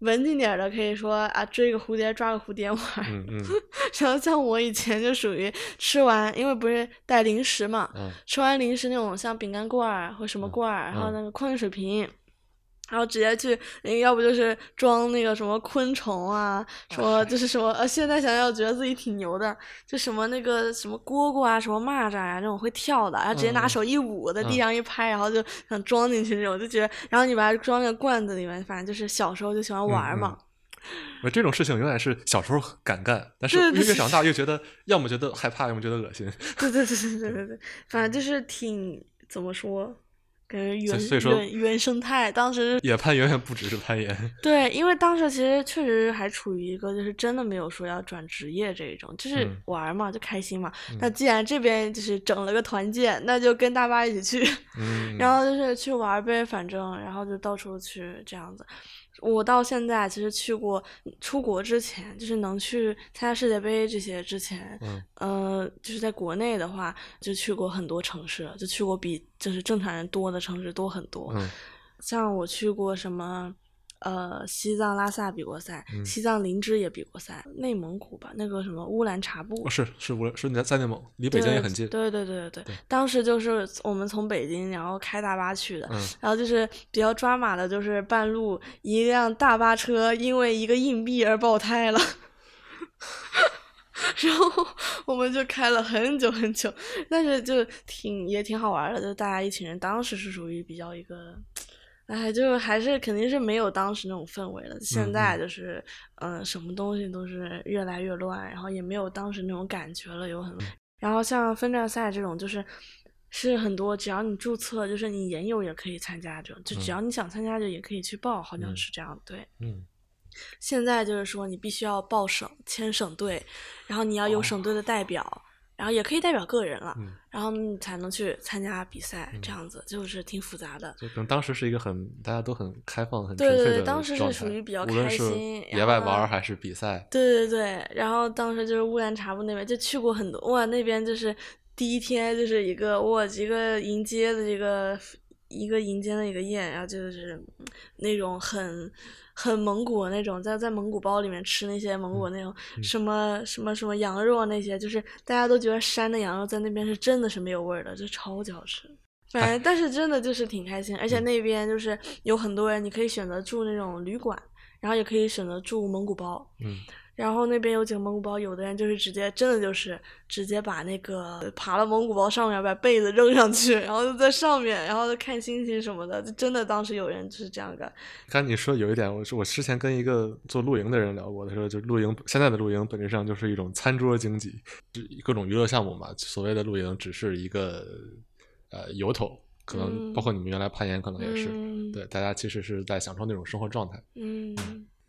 文静点的可以说啊，追个蝴蝶，抓个蝴蝶玩。嗯嗯。然后像我以前就属于吃完，因为不是带零食嘛，吃完零食那种像饼干罐儿或什么罐儿，然后那个矿泉水瓶。然后直接去，要不就是装那个什么昆虫啊，说就是什么呃，现在想想觉得自己挺牛的，就什么那个什么蝈蝈啊，什么蚂蚱呀，这种会跳的，然后直接拿手一捂，在地上一拍，然后就想装进去那种，就觉得，然后你把它装那个罐子里面，反正就是小时候就喜欢玩嘛。我这种事情永远是小时候敢干，但是越长大越觉得，要么觉得害怕，要么觉得恶心。对对对对对对对，反正就是挺怎么说。跟原原原生态，当时也攀远远不只是攀岩。对，因为当时其实确实还处于一个就是真的没有说要转职业这一种，就是玩嘛，就开心嘛。那既然这边就是整了个团建，那就跟大巴一起去，然后就是去玩呗，反正然后就到处去这样子。我到现在其实去过出国之前，就是能去参加世界杯这些之前，嗯，呃，就是在国内的话，就去过很多城市，就去过比就是正常人多的城市多很多，嗯，像我去过什么。呃，西藏拉萨比过赛，西藏林芝也比过赛，内蒙古吧，那个什么乌兰察布，是是乌是在在内蒙，离北京也很近。对对对对对，当时就是我们从北京，然后开大巴去的，然后就是比较抓马的，就是半路一辆大巴车因为一个硬币而爆胎了，然后我们就开了很久很久，但是就挺也挺好玩的，就大家一群人，当时是属于比较一个。哎，就还是肯定是没有当时那种氛围了。现在就是，嗯，什么东西都是越来越乱，然后也没有当时那种感觉了。有很，然后像分站赛这种，就是是很多，只要你注册，就是你研友也可以参加，就就只要你想参加，就也可以去报，好像是这样。对，嗯。现在就是说，你必须要报省签省队，然后你要有省队的代表。然后也可以代表个人了，然后你才能去参加比赛，这样子就是挺复杂的。就可能当时是一个很大家都很开放、很对对对，当时是属于比较开心，野外玩还是比赛。对对对，然后当时就是乌兰察布那边就去过很多，哇，那边就是第一天就是一个哇一个迎接的一个一个迎接的一个宴，然后就是那种很。很蒙古那种，在在蒙古包里面吃那些蒙古那种什么什么什么羊肉那些，就是大家都觉得山的羊肉在那边是真的是没有味儿的，就超级好吃。反正但是真的就是挺开心，而且那边就是有很多人，你可以选择住那种旅馆，然后也可以选择住蒙古包。嗯。然后那边有几个蒙古包，有的人就是直接真的就是直接把那个爬到蒙古包上面，把被子扔上去，然后就在上面，然后看星星什么的，就真的当时有人就是这样干。刚你说有一点，我说我之前跟一个做露营的人聊过，他说就露营现在的露营本质上就是一种餐桌经济，各种娱乐项目嘛。所谓的露营只是一个呃由头，可能包括你们原来攀岩可能也是，对，大家其实是在享受那种生活状态。嗯。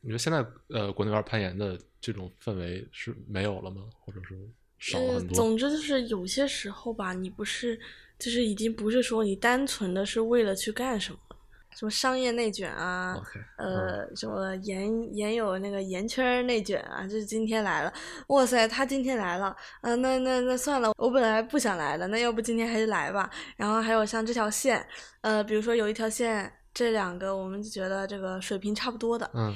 你说现在呃，国内玩攀岩的这种氛围是没有了吗？或者是少了很多？总之就是有些时候吧，你不是，就是已经不是说你单纯的是为了去干什么，什么商业内卷啊，呃，什么岩岩友那个岩圈内卷啊，就是今天来了，哇塞，他今天来了，啊，那那那算了，我本来不想来的，那要不今天还是来吧。然后还有像这条线，呃，比如说有一条线，这两个我们就觉得这个水平差不多的，嗯。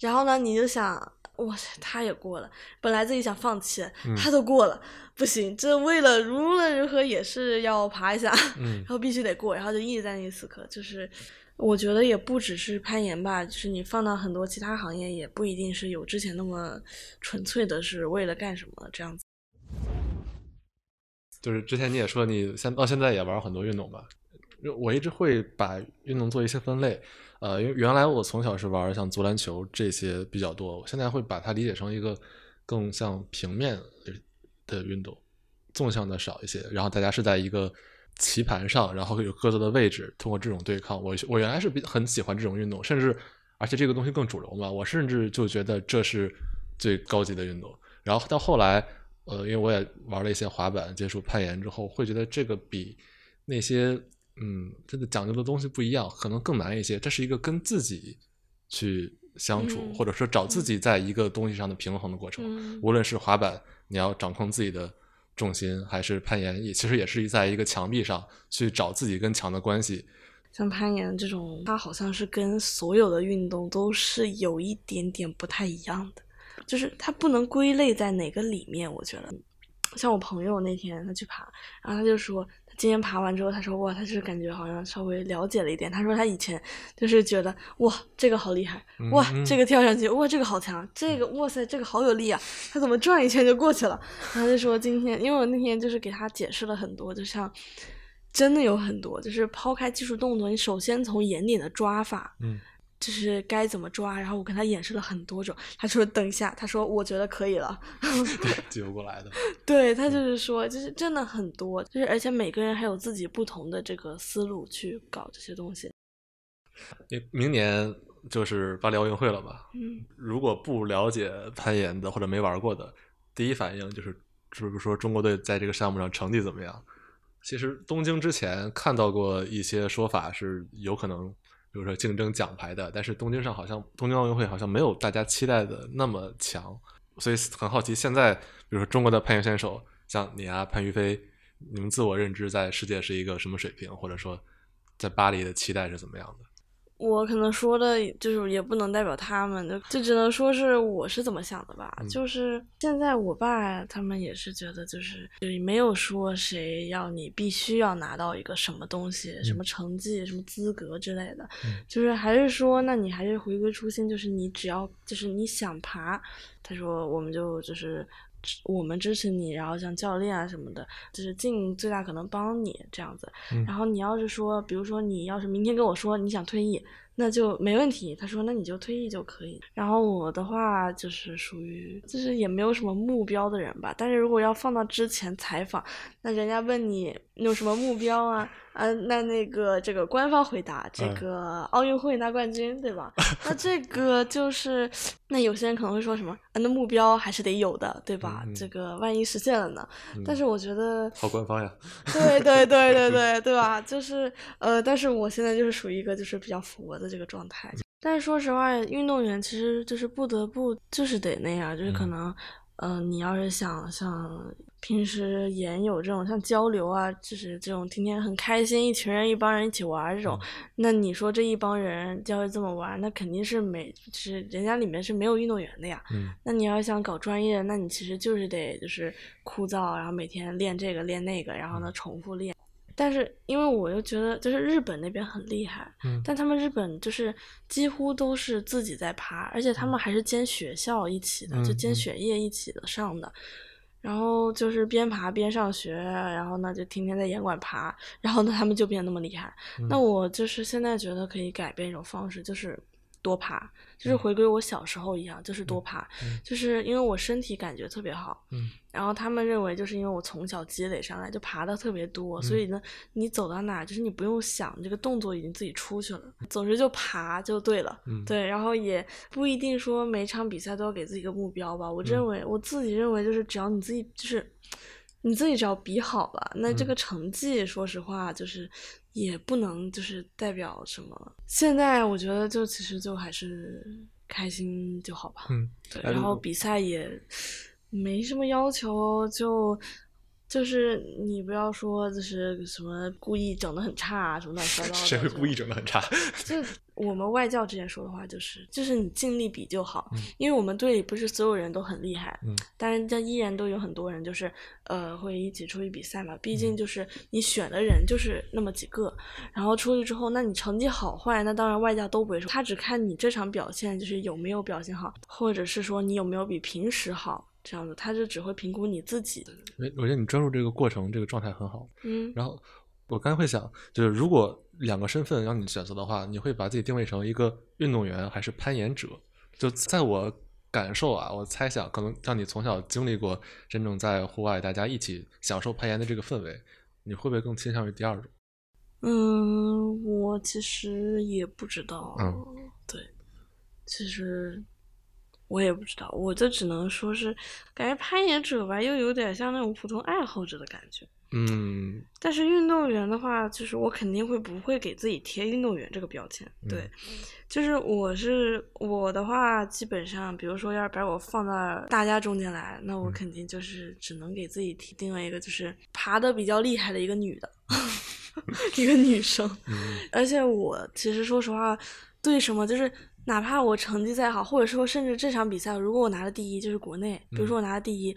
然后呢，你就想，哇塞，他也过了。本来自己想放弃，他都过了，不行，这为了无论如何也是要爬一下，然后必须得过，然后就一直在那里死磕。就是我觉得也不只是攀岩吧，就是你放到很多其他行业，也不一定是有之前那么纯粹的是为了干什么这样子。就是之前你也说，你现到现在也玩很多运动吧？我一直会把运动做一些分类。呃，因为原来我从小是玩像足篮球这些比较多，我现在会把它理解成一个更像平面的运动，纵向的少一些。然后大家是在一个棋盘上，然后有各自的位置，通过这种对抗。我我原来是比很喜欢这种运动，甚至而且这个东西更主流嘛，我甚至就觉得这是最高级的运动。然后到后来，呃，因为我也玩了一些滑板，接触攀岩之后，会觉得这个比那些。嗯，这个讲究的东西不一样，可能更难一些。这是一个跟自己去相处，或者说找自己在一个东西上的平衡的过程。无论是滑板，你要掌控自己的重心，还是攀岩，也其实也是在一个墙壁上去找自己跟墙的关系。像攀岩这种，它好像是跟所有的运动都是有一点点不太一样的，就是它不能归类在哪个里面。我觉得，像我朋友那天他去爬，然后他就说。今天爬完之后，他说哇，他就是感觉好像稍微了解了一点。他说他以前就是觉得哇，这个好厉害，哇，这个跳上去，哇，这个好强，这个哇塞，这个好有力啊，他怎么转一圈就过去了？他就说今天，因为我那天就是给他解释了很多，就像真的有很多，就是抛开技术动作，你首先从眼点的抓法，嗯。就是该怎么抓，然后我跟他演示了很多种。他说：“等一下。”他说：“我觉得可以了。”对，接不过来的。对他就是说，就是真的很多，就是而且每个人还有自己不同的这个思路去搞这些东西。你明年就是巴黎奥运会了吧？嗯。如果不了解攀岩的或者没玩过的，第一反应就是，就是说中国队在这个项目上成绩怎么样？其实东京之前看到过一些说法，是有可能。比如说竞争奖牌的，但是东京上好像东京奥运会好像没有大家期待的那么强，所以很好奇现在，比如说中国的攀岩选手，像你啊潘于飞，你们自我认知在世界是一个什么水平，或者说在巴黎的期待是怎么样的？我可能说的，就是也不能代表他们，就就只能说是我是怎么想的吧。就是现在我爸他们也是觉得，就是就是没有说谁要你必须要拿到一个什么东西、什么成绩、什么资格之类的，就是还是说，那你还是回归初心，就是你只要就是你想爬，他说我们就就是我们支持你，然后像教练啊什么的，就是尽最大可能帮你这样子。然后你要是说，比如说你要是明天跟我说你想退役。那就没问题，他说那你就退役就可以。然后我的话就是属于就是也没有什么目标的人吧。但是如果要放到之前采访，那人家问你有什么目标啊？嗯，那那个这个官方回答，这个奥运会拿冠军，对吧？那这个就是，那有些人可能会说什么？那目标还是得有的，对吧？这个万一实现了呢？但是我觉得好官方呀。对对对对 对对吧？就是呃，但是我现在就是属于一个就是比较佛的这个状态。但是说实话，运动员其实就是不得不就是得那样，就是可能。嗯，你要是想像平时也有这种像交流啊，就是这种天天很开心，一群人一帮人一起玩这种，那你说这一帮人要是这么玩，那肯定是没，就是人家里面是没有运动员的呀。嗯。那你要想搞专业，那你其实就是得就是枯燥，然后每天练这个练那个，然后呢重复练。但是，因为我又觉得，就是日本那边很厉害，嗯，但他们日本就是几乎都是自己在爬，而且他们还是兼学校一起的，就兼学业一起的上的，然后就是边爬边上学，然后呢就天天在严管爬，然后呢他们就变那么厉害。那我就是现在觉得可以改变一种方式，就是多爬。就是回归我小时候一样，就是多爬，就是因为我身体感觉特别好，嗯，然后他们认为就是因为我从小积累上来就爬的特别多，所以呢，你走到哪就是你不用想，这个动作已经自己出去了，总之就爬就对了，对，然后也不一定说每场比赛都要给自己一个目标吧，我认为我自己认为就是只要你自己就是你自己只要比好了，那这个成绩说实话就是。也不能就是代表什么。现在我觉得就其实就还是开心就好吧。嗯，对。然后比赛也没什么要求，就。就是你不要说就是什么故意整的很差啊什么乱七八糟的。谁会故意整的很差？就我们外教之前说的话就是，就是你尽力比就好。因为我们队里不是所有人都很厉害，嗯，但是这依然都有很多人就是呃会一起出去比赛嘛。毕竟就是你选的人就是那么几个，然后出去之后，那你成绩好坏，那当然外教都不会说，他只看你这场表现就是有没有表现好，或者是说你有没有比平时好。这样子，他就只会评估你自己。我觉得你专注这个过程，这个状态很好。嗯。然后我刚才会想，就是如果两个身份让你选择的话，你会把自己定位成一个运动员还是攀岩者？就在我感受啊，我猜想，可能让你从小经历过真正在户外大家一起享受攀岩的这个氛围，你会不会更倾向于第二种？嗯，我其实也不知道。嗯。对，其实。我也不知道，我就只能说是感觉攀岩者吧，又有点像那种普通爱好者的感觉。嗯。但是运动员的话，就是我肯定会不会给自己贴运动员这个标签。对，就是我是我的话，基本上，比如说要是把我放到大家中间来，那我肯定就是只能给自己提定了一个，就是爬的比较厉害的一个女的，一个女生。而且我其实说实话，对什么就是。哪怕我成绩再好，或者说甚至这场比赛，如果我拿了第一，就是国内，比如说我拿了第一，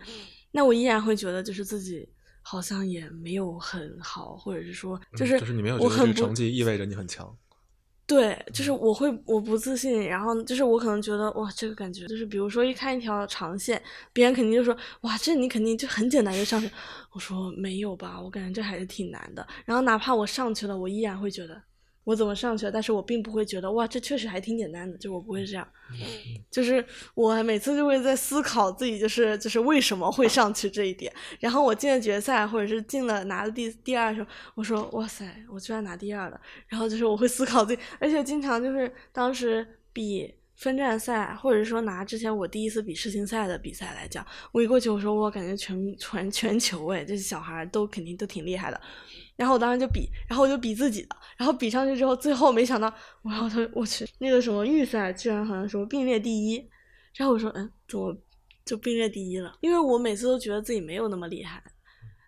那我依然会觉得就是自己好像也没有很好，或者是说就是就是你没有觉得这个成绩意味着你很强。对，就是我会我不自信，然后就是我可能觉得哇，这个感觉就是比如说一看一条长线，别人肯定就说哇，这你肯定就很简单就上去，我说没有吧，我感觉这还是挺难的。然后哪怕我上去了，我依然会觉得。我怎么上去了？但是我并不会觉得哇，这确实还挺简单的，就我不会这样，就是我每次就会在思考自己就是就是为什么会上去这一点。然后我进了决赛，或者是进了拿了第第二的时候，我说哇塞，我居然拿第二了。然后就是我会思考自己，而且经常就是当时比分站赛，或者说拿之前我第一次比世青赛的比赛来讲，我一过去我说我感觉全全全球哎，这些小孩都肯定都挺厉害的。然后我当时就比，然后我就比自己的，然后比上去之后，最后没想到，然后他我去那个什么预赛居然好像什么并列第一，然后我说嗯，怎么就并列第一了？因为我每次都觉得自己没有那么厉害，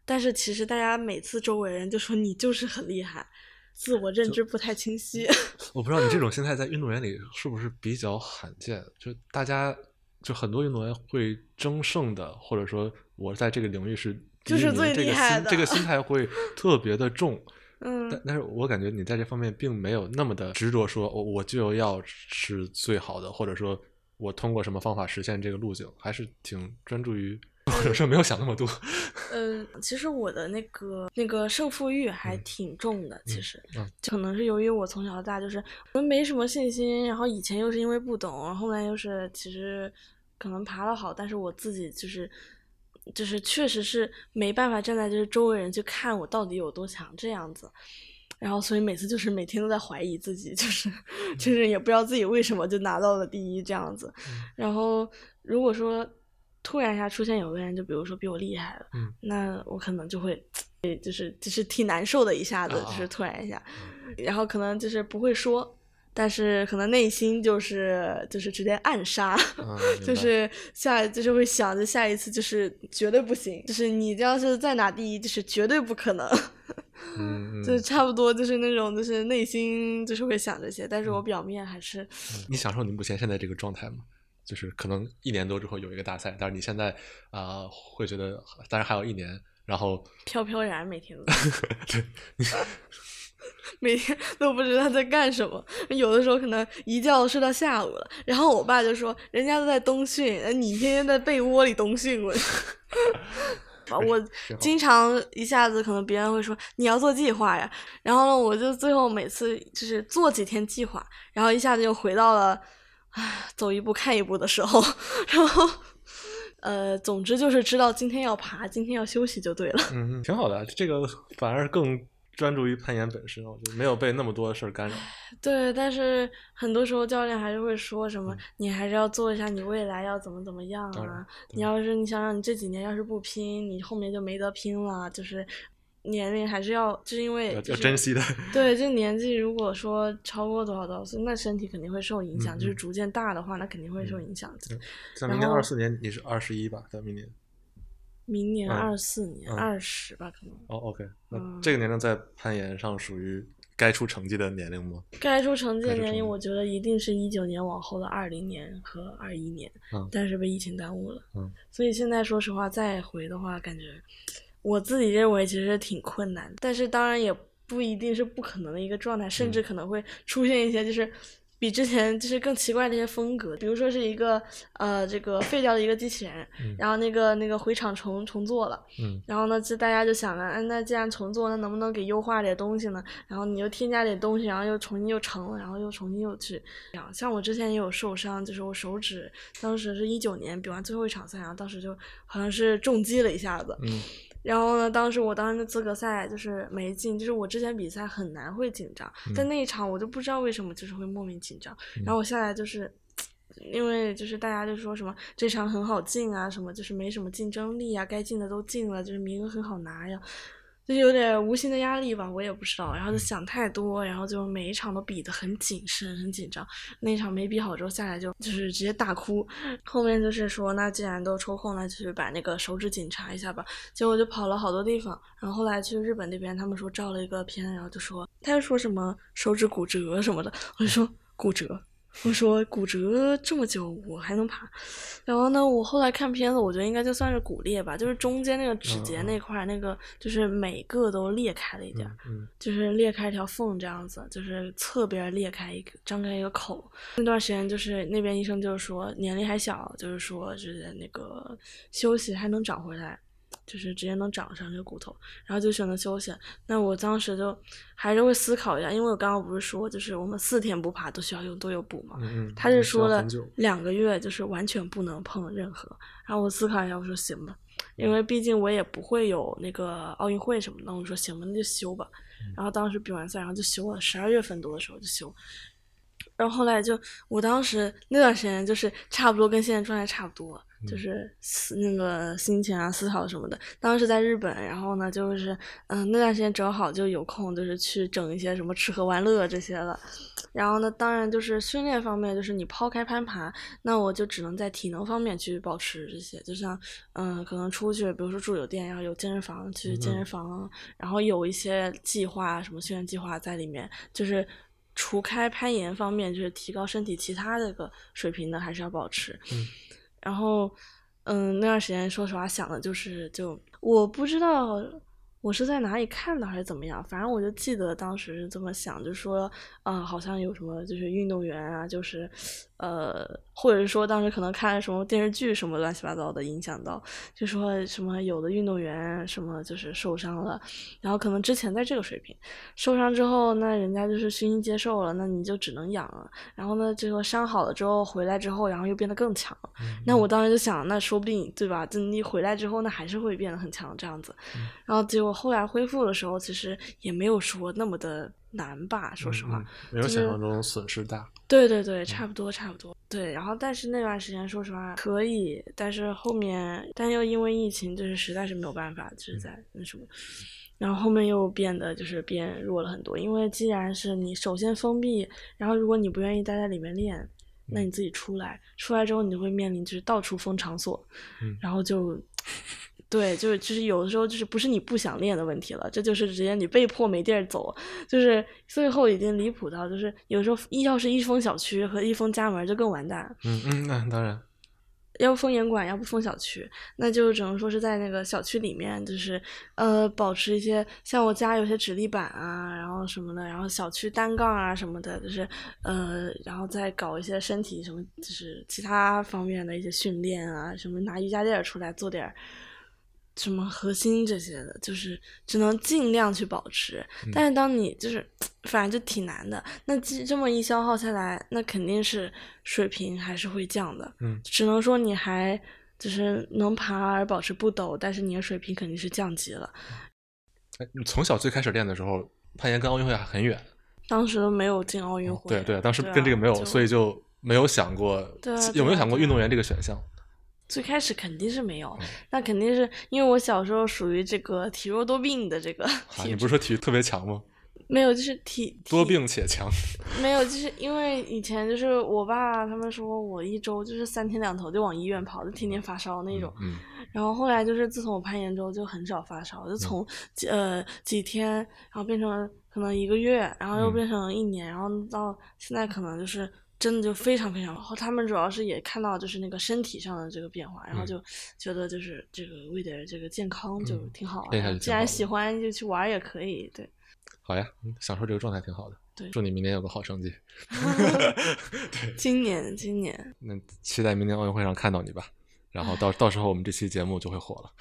但是其实大家每次周围人就说你就是很厉害，自我认知不太清晰。我不知道你这种心态在运动员里是不是比较罕见？就大家就很多运动员会争胜的，或者说我在这个领域是。就是最厉害的，这个心态会 特别的重，嗯，但但是我感觉你在这方面并没有那么的执着，说我我就要是最好的，或者说我通过什么方法实现这个路径，还是挺专注于或者说没有想那么多。嗯，其实我的那个那个胜负欲还挺重的，其实，可能是由于我从小到大就是可能没什么信心，然后以前又是因为不懂，后来又是其实可能爬的好，但是我自己就是就是确实是没办法站在就是周围人去看我到底有多强这样子，然后所以每次就是每天都在怀疑自己，就是就是也不知道自己为什么就拿到了第一这样子，然后如果说。突然一下出现有个人，就比如说比我厉害了，那我可能就会，就是就是挺难受的，一下子就是突然一下，然后可能就是不会说，但是可能内心就是就是直接暗杀，就是下就是会想着下一次就是绝对不行，就是你要是再拿第一，就是绝对不可能，就差不多就是那种就是内心就是会想这些，但是我表面还是。你享受你目前现在这个状态吗？就是可能一年多之后有一个大赛，但是你现在啊会觉得，当然还有一年，然后飘飘然每天都，对，每天都不知道在干什么，有的时候可能一觉睡到下午了，然后我爸就说，人家都在冬训，你天天在被窝里冬训，我，我经常一下子可能别人会说你要做计划呀，然后呢，我就最后每次就是做几天计划，然后一下子又回到了。唉，走一步看一步的时候，然后，呃，总之就是知道今天要爬，今天要休息就对了。嗯，挺好的，这个反而更专注于攀岩本身，我觉得没有被那么多的事儿干扰。对，但是很多时候教练还是会说什么，你还是要做一下，你未来要怎么怎么样啊？你要是你想想，你这几年要是不拼，你后面就没得拼了，就是。年龄还是要，就是因为要珍惜的。对，就年纪如果说超过多少多少岁，那身体肯定会受影响。就是逐渐大的话，那肯定会受影响。像明年二四年，你是二十一吧？在明年。明年二四年二十吧，可能。哦，OK，那这个年龄在攀岩上属于该出成绩的年龄吗？该出成绩的年龄，我觉得一定是一九年往后的二零年和二一年。嗯。但是被疫情耽误了。嗯。所以现在说实话，再回的话，感觉。我自己认为其实挺困难，但是当然也不一定是不可能的一个状态，甚至可能会出现一些就是比之前就是更奇怪的一些风格，比如说是一个呃这个废掉的一个机器人，然后那个那个回厂重重做了，然后呢就大家就想着，哎那既然重做，那能不能给优化点东西呢？然后你又添加点东西，然后又重新又成了，然后又重新又去，像我之前也有受伤，就是我手指当时是一九年比完最后一场赛，然后当时就好像是重击了一下子。然后呢？当时我当时的资格赛就是没进，就是我之前比赛很难会紧张，但那一场我就不知道为什么就是会莫名紧张。然后我下来就是，因为就是大家就说什么这场很好进啊，什么就是没什么竞争力啊，该进的都进了，就是名额很好拿呀。就是有点无形的压力吧，我也不知道。然后就想太多，然后就每一场都比得很谨慎、很紧张。那场没比好之后下来就就是直接大哭。后面就是说，那既然都抽空了，就去把那个手指检查一下吧。结果就跑了好多地方。然后后来去日本那边，他们说照了一个片，然后就说他又说什么手指骨折什么的。我就说骨折。我说骨折这么久，我还能爬。然后呢，我后来看片子，我觉得应该就算是骨裂吧，就是中间那个指节那块，那个就是每个都裂开了一点，就是裂开一条缝这样子，就是侧边裂开一个，张开一个口。那段时间就是那边医生就是说年龄还小，就是说是那个休息还能长回来。就是直接能长上这个骨头，然后就选择休息。那我当时就还是会思考一下，因为我刚刚不是说，就是我们四天不爬都需要用都有补嘛。嗯他是说了两个月，就是完全不能碰任何。然后我思考一下，我说行吧，因为毕竟我也不会有那个奥运会什么的。我说行吧，那就休吧。然后当时比完赛，然后就休了，十二月份多的时候就休。然后后来就，我当时那段时间就是差不多跟现在状态差不多。就是思那个心情啊，思考什么的。当时在日本，然后呢，就是嗯，那段时间正好就有空，就是去整一些什么吃喝玩乐这些了。然后呢，当然就是训练方面，就是你抛开攀爬，那我就只能在体能方面去保持这些。就像嗯，可能出去，比如说住酒店，然后有健身房，去健身房，然后有一些计划，什么训练计划在里面。就是除开攀岩方面，就是提高身体其他的个水平的，还是要保持。嗯。然后，嗯，那段时间说实话想的就是，就我不知道我是在哪里看的还是怎么样，反正我就记得当时是这么想，就说，啊，好像有什么就是运动员啊，就是，呃，或者说当时可能看什么电视剧什么乱七八糟的影响到，就说什么有的运动员什么就是受伤了，然后可能之前在这个水平，受伤之后那人家就是虚心接受了，那你就只能养了，然后呢这个伤好了之后回来之后，然后又变得更强，那我当时就想，那说不定对吧？就你回来之后，那还是会变得很强这样子，然后结果后来恢复的时候，其实也没有说那么的。难吧，说实话，没有想象中损失大。对对对，差不多差不多。对，然后但是那段时间，说实话可以，但是后面，但又因为疫情，就是实在是没有办法，就是在那什么，然后后面又变得就是变弱了很多。因为既然是你首先封闭，然后如果你不愿意待在里面练，那你自己出来，出来之后你就会面临就是到处封场所，然后就。对，就是就是有的时候就是不是你不想练的问题了，这就是直接你被迫没地儿走，就是最后已经离谱到就是有时候一要是一封小区和一封家门就更完蛋。嗯嗯，那当然，要不封严管，要不封小区，那就只能说是在那个小区里面，就是呃保持一些像我家有些直立板啊，然后什么的，然后小区单杠啊什么的，就是呃然后再搞一些身体什么，就是其他方面的一些训练啊，什么拿瑜伽垫出来做点。什么核心这些的，就是只能尽量去保持。但是当你就是，反正就挺难的。那这这么一消耗下来，那肯定是水平还是会降的。嗯，只能说你还就是能爬而保持不抖，但是你的水平肯定是降级了。哎，你从小最开始练的时候，攀岩跟奥运会还很远。当时都没有进奥运会。对对，当时跟这个没有，所以就没有想过。有没有想过运动员这个选项？最开始肯定是没有，那肯定是因为我小时候属于这个体弱多病的这个。你不是说体育特别强吗？没有，就是体多病且强。没有，就是因为以前就是我爸他们说我一周就是三天两头就往医院跑，就天天发烧那种。嗯。然后后来就是自从我攀岩之后就很少发烧，就从呃几天，然后变成可能一个月，然后又变成一年，然后到现在可能就是。真的就非常非常好，他们主要是也看到就是那个身体上的这个变化，然后就觉得就是这个为点这个健康就挺好。既然喜欢就去玩也可以，对。好呀，享受这个状态挺好的。对，祝你明年有个好成绩。对，今年今年。那期待明年奥运会上看到你吧，然后到 到时候我们这期节目就会火了。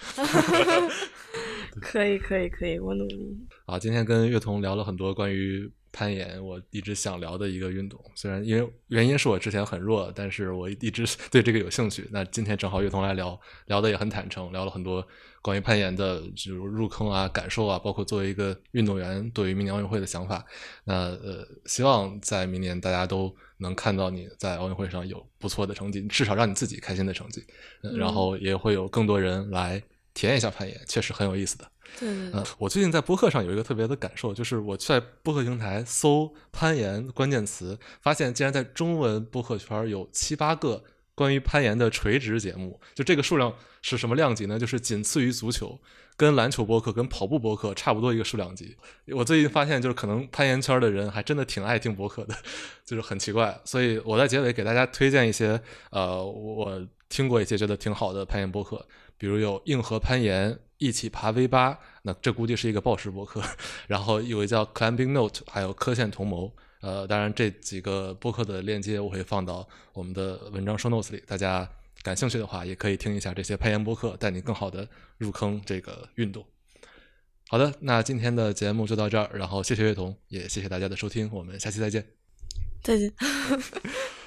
可以可以可以，我努力。好，今天跟乐童聊了很多关于。攀岩，我一直想聊的一个运动，虽然因为原因是我之前很弱，但是我一直对这个有兴趣。那今天正好乐童来聊，聊的也很坦诚，聊了很多关于攀岩的，就入坑啊、感受啊，包括作为一个运动员对于明年奥运会的想法。那呃，希望在明年大家都能看到你在奥运会上有不错的成绩，至少让你自己开心的成绩。然后也会有更多人来体验一下攀岩，确实很有意思的。对对对，我最近在播客上有一个特别的感受，就是我在播客平台搜攀岩关键词，发现竟然在中文播客圈有七八个关于攀岩的垂直节目。就这个数量是什么量级呢？就是仅次于足球，跟篮球播客、跟跑步播客差不多一个数量级。我最近发现，就是可能攀岩圈的人还真的挺爱听播客的，就是很奇怪。所以我在结尾给大家推荐一些，呃，我听过一些觉得挺好的攀岩播客，比如有硬核攀岩。一起爬 V 八，那这估计是一个报时博客。然后有一叫 Climbing Note，还有科线同谋。呃，当然这几个播客的链接我会放到我们的文章 show notes 里，大家感兴趣的话也可以听一下这些攀岩博客，带你更好的入坑这个运动。好的，那今天的节目就到这儿，然后谢谢乐童，也谢谢大家的收听，我们下期再见。再见。